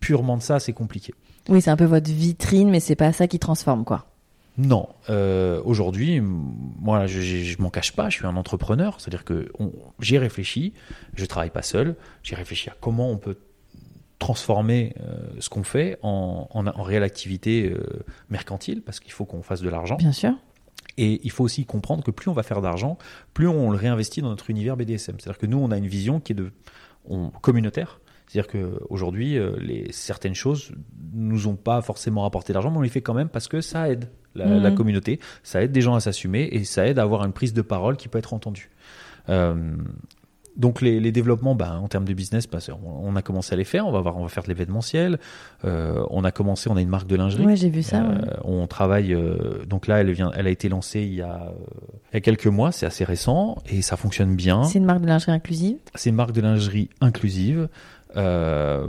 purement de ça, c'est compliqué. Oui, c'est un peu votre vitrine, mais c'est pas ça qui transforme, quoi. Non, euh, aujourd'hui, moi, je, je, je m'en cache pas. Je suis un entrepreneur, c'est-à-dire que j'y ai réfléchi. Je travaille pas seul. J'ai réfléchi à comment on peut transformer euh, ce qu'on fait en, en, en réelle activité euh, mercantile, parce qu'il faut qu'on fasse de l'argent. Bien sûr. Et il faut aussi comprendre que plus on va faire d'argent, plus on le réinvestit dans notre univers BDSM. C'est-à-dire que nous, on a une vision qui est de on, communautaire. C'est-à-dire qu'aujourd'hui, les certaines choses nous ont pas forcément rapporté d'argent, mais on les fait quand même parce que ça aide la, Mhm. la communauté, ça aide des gens à s'assumer et ça aide à avoir une prise de parole qui peut être entendue. Euh, donc les, les développements, ben, en termes de business, c'est- on, on a commencé à les faire. On va voir, on va faire de l'événementiel. Euh, on a commencé, on a une marque de lingerie. Ouais, j'ai vu ça. ouais. Euh, on travaille. euh, donc là, elle vient, elle a été lancée il y a, il y a quelques mois. C'est assez récent et ça fonctionne bien. C'est une marque de lingerie inclusive? C'est une marque de lingerie inclusive,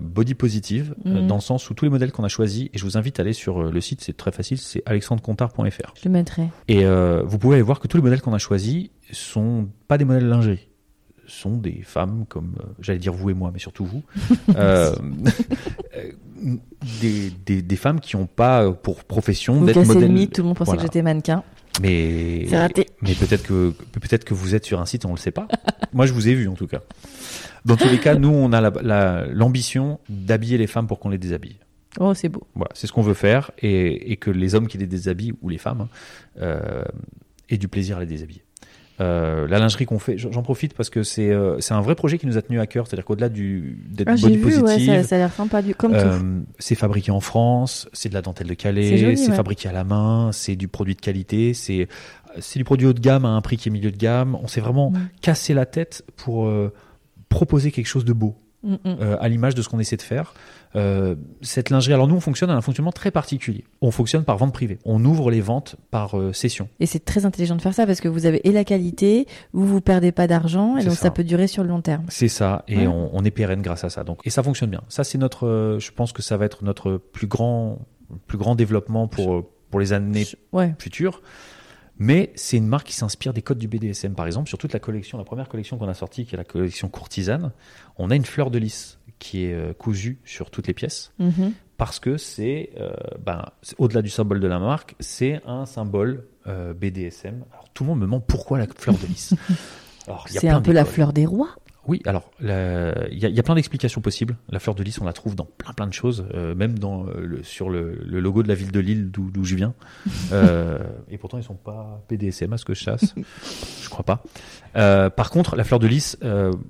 body positive, Mhm. dans le sens où tous les modèles qu'on a choisis. Et je vous invite à aller sur le site. C'est très facile. C'est alexandrecontard.fr. Je le mettrai. Et vous pouvez aller voir que tous les modèles qu'on a choisis sont pas des modèles lingerie. Sont des femmes comme, euh, j'allais dire vous et moi, mais surtout vous, euh, euh, des, des, des femmes qui n'ont pas pour profession d'être modèle. mythe, tout le monde pensait Voilà. que j'étais mannequin. Mais, raté. mais peut-être que peut-être que vous êtes sur un site, on le sait pas. Moi, je vous ai vu en tout cas. Dans tous les cas, nous, on a la- la- l'ambition d'habiller les femmes pour qu'on les déshabille. Oh, c'est beau. Voilà, c'est ce qu'on veut faire et, et que les hommes qui les déshabillent ou les femmes hein, euh, aient du plaisir à les déshabiller. Euh, la lingerie qu'on fait, j'en profite parce que c'est euh, c'est un vrai projet qui nous a tenu à cœur, c'est-à-dire qu'au-delà du d'être Ah, body vu, ouais, positive, ça, ça a l'air sympa, du, comme tout. euh, c'est fabriqué en France, c'est de la dentelle de Calais, c'est ouais. fabriqué à la main, c'est du produit de qualité, c'est c'est du produit haut de gamme à un prix qui est milieu de gamme. On s'est vraiment Mm. cassé la tête pour euh, proposer quelque chose de beau Mm, mm. à l'image de ce qu'on essaie de faire. Euh, cette lingerie, alors nous on fonctionne à un fonctionnement très particulier. On fonctionne par vente privée. On ouvre les ventes par euh, session. Et c'est très intelligent de faire ça parce que vous avez et la qualité, vous vous perdez pas d'argent et donc ça. ça. peut durer sur le long terme. C'est ça, et Ouais. on, on est pérenne grâce à ça. Donc, et ça fonctionne bien. Ça, c'est notre. euh, je pense que ça va être notre plus grand, plus grand développement pour euh, pour les années Ouais. futures. Mais c'est une marque qui s'inspire des codes du BDSM. Par exemple, sur toute la collection, la première collection qu'on a sortie, qui est la collection courtisane, on a une fleur de lys qui est euh, cousue sur toutes les pièces. Mhm. Parce que c'est, euh, ben, c'est- au-delà du symbole de la marque, c'est un symbole euh, BDSM. Alors tout le monde me demande pourquoi la fleur de lys. C'est un peu la fleur des rois. Oui, alors il y, a- il y a plein d'explications possibles. La fleur de lys, on la trouve dans plein plein de choses, euh, même dans euh, le, sur le, le logo de la ville de Lille d'où je viens. Euh, et pourtant, ils sont pas BDSM à ce que je chasse. je crois pas. Euh, par contre, la fleur de lys,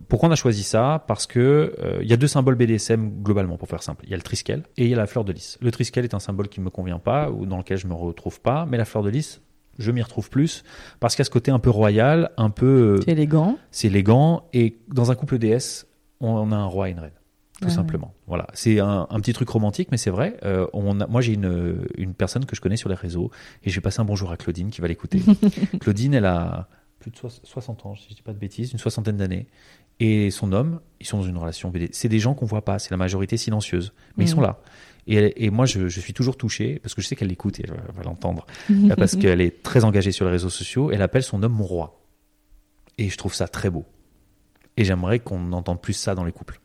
pourquoi on a choisi ça? Parce que il y a deux symboles BDSM globalement, pour faire simple. Il y a le triskel et il y a la fleur de lys. Le triskel est un symbole qui me convient pas ou dans lequel je me retrouve pas, mais la fleur de lys, je m'y retrouve plus parce qu'il y a ce côté un peu royal, un peu euh, C'est élégant. c'est élégant et dans un couple DS, on a un roi et une reine, tout Ah. simplement. Voilà, c'est un, un petit truc romantique, mais c'est vrai. Euh, on a, moi, j'ai une, une personne que je connais sur les réseaux et je vais passer un bonjour à Claudine qui va l'écouter. Claudine, elle a plus de soix- 60 ans, si je dis pas de bêtises, une soixantaine d'années. Et son homme, ils sont dans une relation BD. C'est des gens qu'on voit pas, c'est la majorité silencieuse, mais ils Mhm. sont là. Et, et moi, je, je suis toujours touché parce que je sais qu'elle l'écoute et elle va- l'entendre parce qu'elle est très engagée sur les réseaux sociaux. Elle appelle son homme mon roi. Et je trouve ça très beau. Et j'aimerais qu'on entende plus ça dans les couples.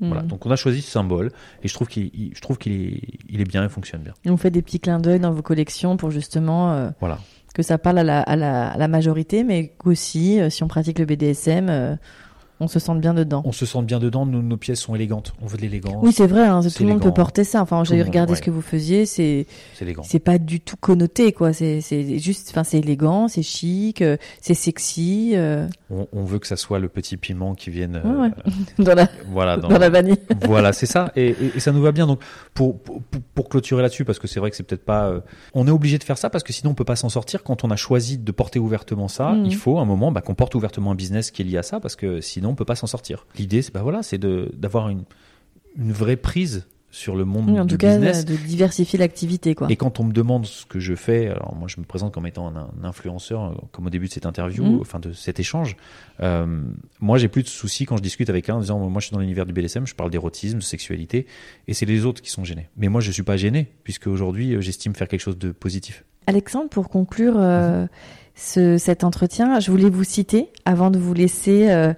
Voilà. Mhm. Donc on a choisi ce symbole et je trouve qu'il, il- je trouve qu'il est, il est bien et fonctionne bien. On fait des petits clins d'œil dans vos collections pour justement euh, Voilà. que ça parle à la, à la, à la majorité, mais qu'aussi, euh, si on pratique le BDSM, euh, on se sente bien dedans. On se sent bien dedans. Nos, nos pièces sont élégantes. On veut de l'élégance. Oui, c'est vrai, hein, tout le monde peut porter ça. Enfin, j'ai regardé ouais. ce que vous faisiez, c'est C'est élégant. c'est pas du tout connoté, quoi. C'est juste, enfin, c'est élégant, c'est chic, euh, c'est sexy, euh, On, on veut que ça soit le petit piment qui vienne. Ouais, ouais. euh, dans la voilà. Dans, dans la vanille. voilà, c'est ça, et, et- et ça nous va bien. Donc, pour, pour, pour clôturer là-dessus, parce que c'est vrai que c'est peut-être pas, on est obligé de faire ça parce que sinon on peut pas s'en sortir. Quand on a choisi de porter ouvertement ça, Mhm. il faut un moment bah, qu'on porte ouvertement un business qui est lié à ça, parce que sinon on peut pas s'en sortir. L'idée, c'est bah voilà, c'est de d'avoir une une vraie prise sur le monde Oui, en du tout cas, business. de diversifier l'activité, quoi. Et quand on me demande ce que je fais, alors moi je me présente comme étant un, un influenceur, euh, comme au début de cette interview, Mhm. enfin de cet échange. Euh, moi j'ai plus de soucis quand je discute avec un en disant moi je suis dans l'univers du BDSM, je parle d'érotisme, de sexualité, et c'est les autres qui sont gênés. Mais moi je suis pas gêné puisque aujourd'hui euh, j'estime faire quelque chose de positif. Alexandre, pour conclure euh, ce, cet entretien, je voulais vous citer, avant de vous laisser euh,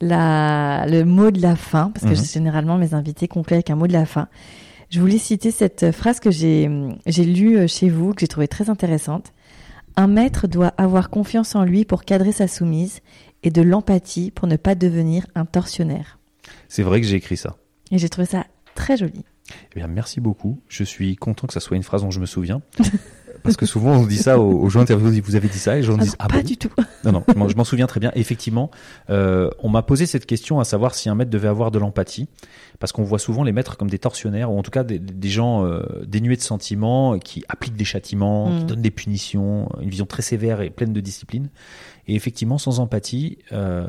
la, le mot de la fin, parce que Mhm. généralement mes invités concluent avec un mot de la fin. Je voulais citer cette phrase que j'ai j'ai lue euh, chez vous, que j'ai trouvée très intéressante. Un maître doit avoir confiance en lui pour cadrer sa soumise et de l'empathie pour ne pas devenir un tortionnaire. C'est vrai que j'ai écrit ça. Et j'ai trouvé ça très joli. Eh bien merci beaucoup. Je suis content que ça soit une phrase dont je me souviens. Parce que souvent on dit ça aux, aux gens interviewés, vous avez dit ça et les gens Ah disent non, ah pas bon du tout. Non, non, je m'en- souviens très bien. Et Effectivement, euh, on m'a posé cette question à savoir si un maître devait avoir de l'empathie, parce qu'on voit souvent les maîtres comme des tortionnaires, ou en tout cas des, des gens euh, dénués de sentiments, qui appliquent des châtiments, qui Mm. donnent des punitions, une vision très sévère et pleine de discipline. Et effectivement, sans empathie, euh,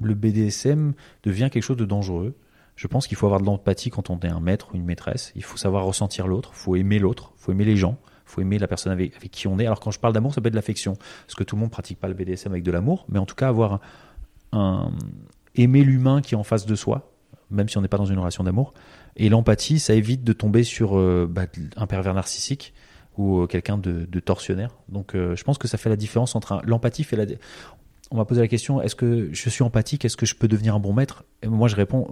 le BDSM devient quelque chose de dangereux. Je pense qu'il faut avoir de l'empathie quand on est un maître ou une maîtresse. Il faut savoir ressentir l'autre, il faut aimer l'autre, il faut aimer les gens, faut aimer la personne avec, qui on est. Alors quand je parle d'amour, ça peut être de l'affection parce que tout le monde pratique pas le BDSM avec de l'amour, mais en tout cas avoir un, aimer l'humain qui est en face de soi, même si on n'est pas dans une relation d'amour. Et l'empathie, ça évite de tomber sur euh, bah, un pervers narcissique ou euh, quelqu'un de, tortionnaire. Donc euh, je pense que ça fait la différence entre l'empathie fait la. On m'a posé la question est-ce que je suis empathique? Est-ce que je peux devenir un bon maître? Et moi je réponds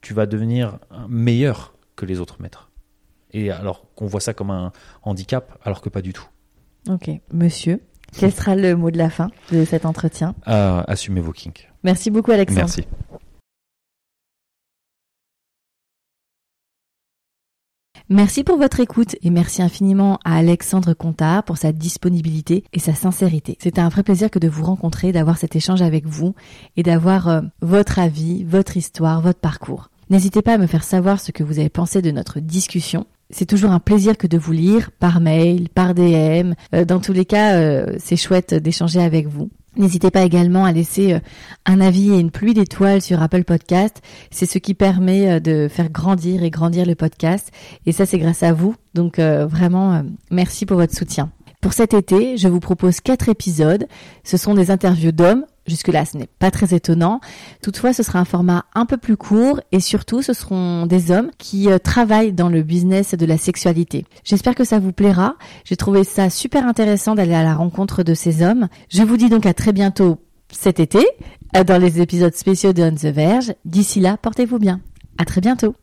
tu vas devenir meilleur que les autres maîtres. Et alors qu'on voit ça comme un handicap, alors que pas du tout. Ok, monsieur, quel sera le mot de la fin de cet entretien? Ah, assumez vos kinks. Merci beaucoup Alexandre. Merci. Merci pour votre écoute et merci infiniment à Alexandre Contard pour sa disponibilité et sa sincérité. C'était un vrai plaisir que de vous rencontrer, d'avoir cet échange avec vous et d'avoir euh, votre avis, votre histoire, votre parcours. N'hésitez pas à me faire savoir ce que vous avez pensé de notre discussion. C'est toujours un plaisir que de vous lire par mail, par DM. Euh, dans tous les cas, euh, c'est chouette d'échanger avec vous. N'hésitez pas également à laisser euh, un avis et une pluie d'étoiles sur Apple Podcast. C'est ce qui permet de faire grandir et grandir le podcast. Et ça, c'est grâce à vous. Donc vraiment, merci pour votre soutien. Pour cet été, je vous propose quatre épisodes. Ce sont des interviews d'hommes Jusque-là, ce n'est pas très étonnant. Toutefois, ce sera un format un peu plus court et surtout, ce seront des hommes qui euh, travaillent dans le business de la sexualité. J'espère que ça vous plaira. J'ai trouvé ça super intéressant d'aller à la rencontre de ces hommes. Je vous dis donc à très bientôt cet été euh, dans les épisodes spéciaux de On the Verge. D'ici là, portez-vous bien. À très bientôt.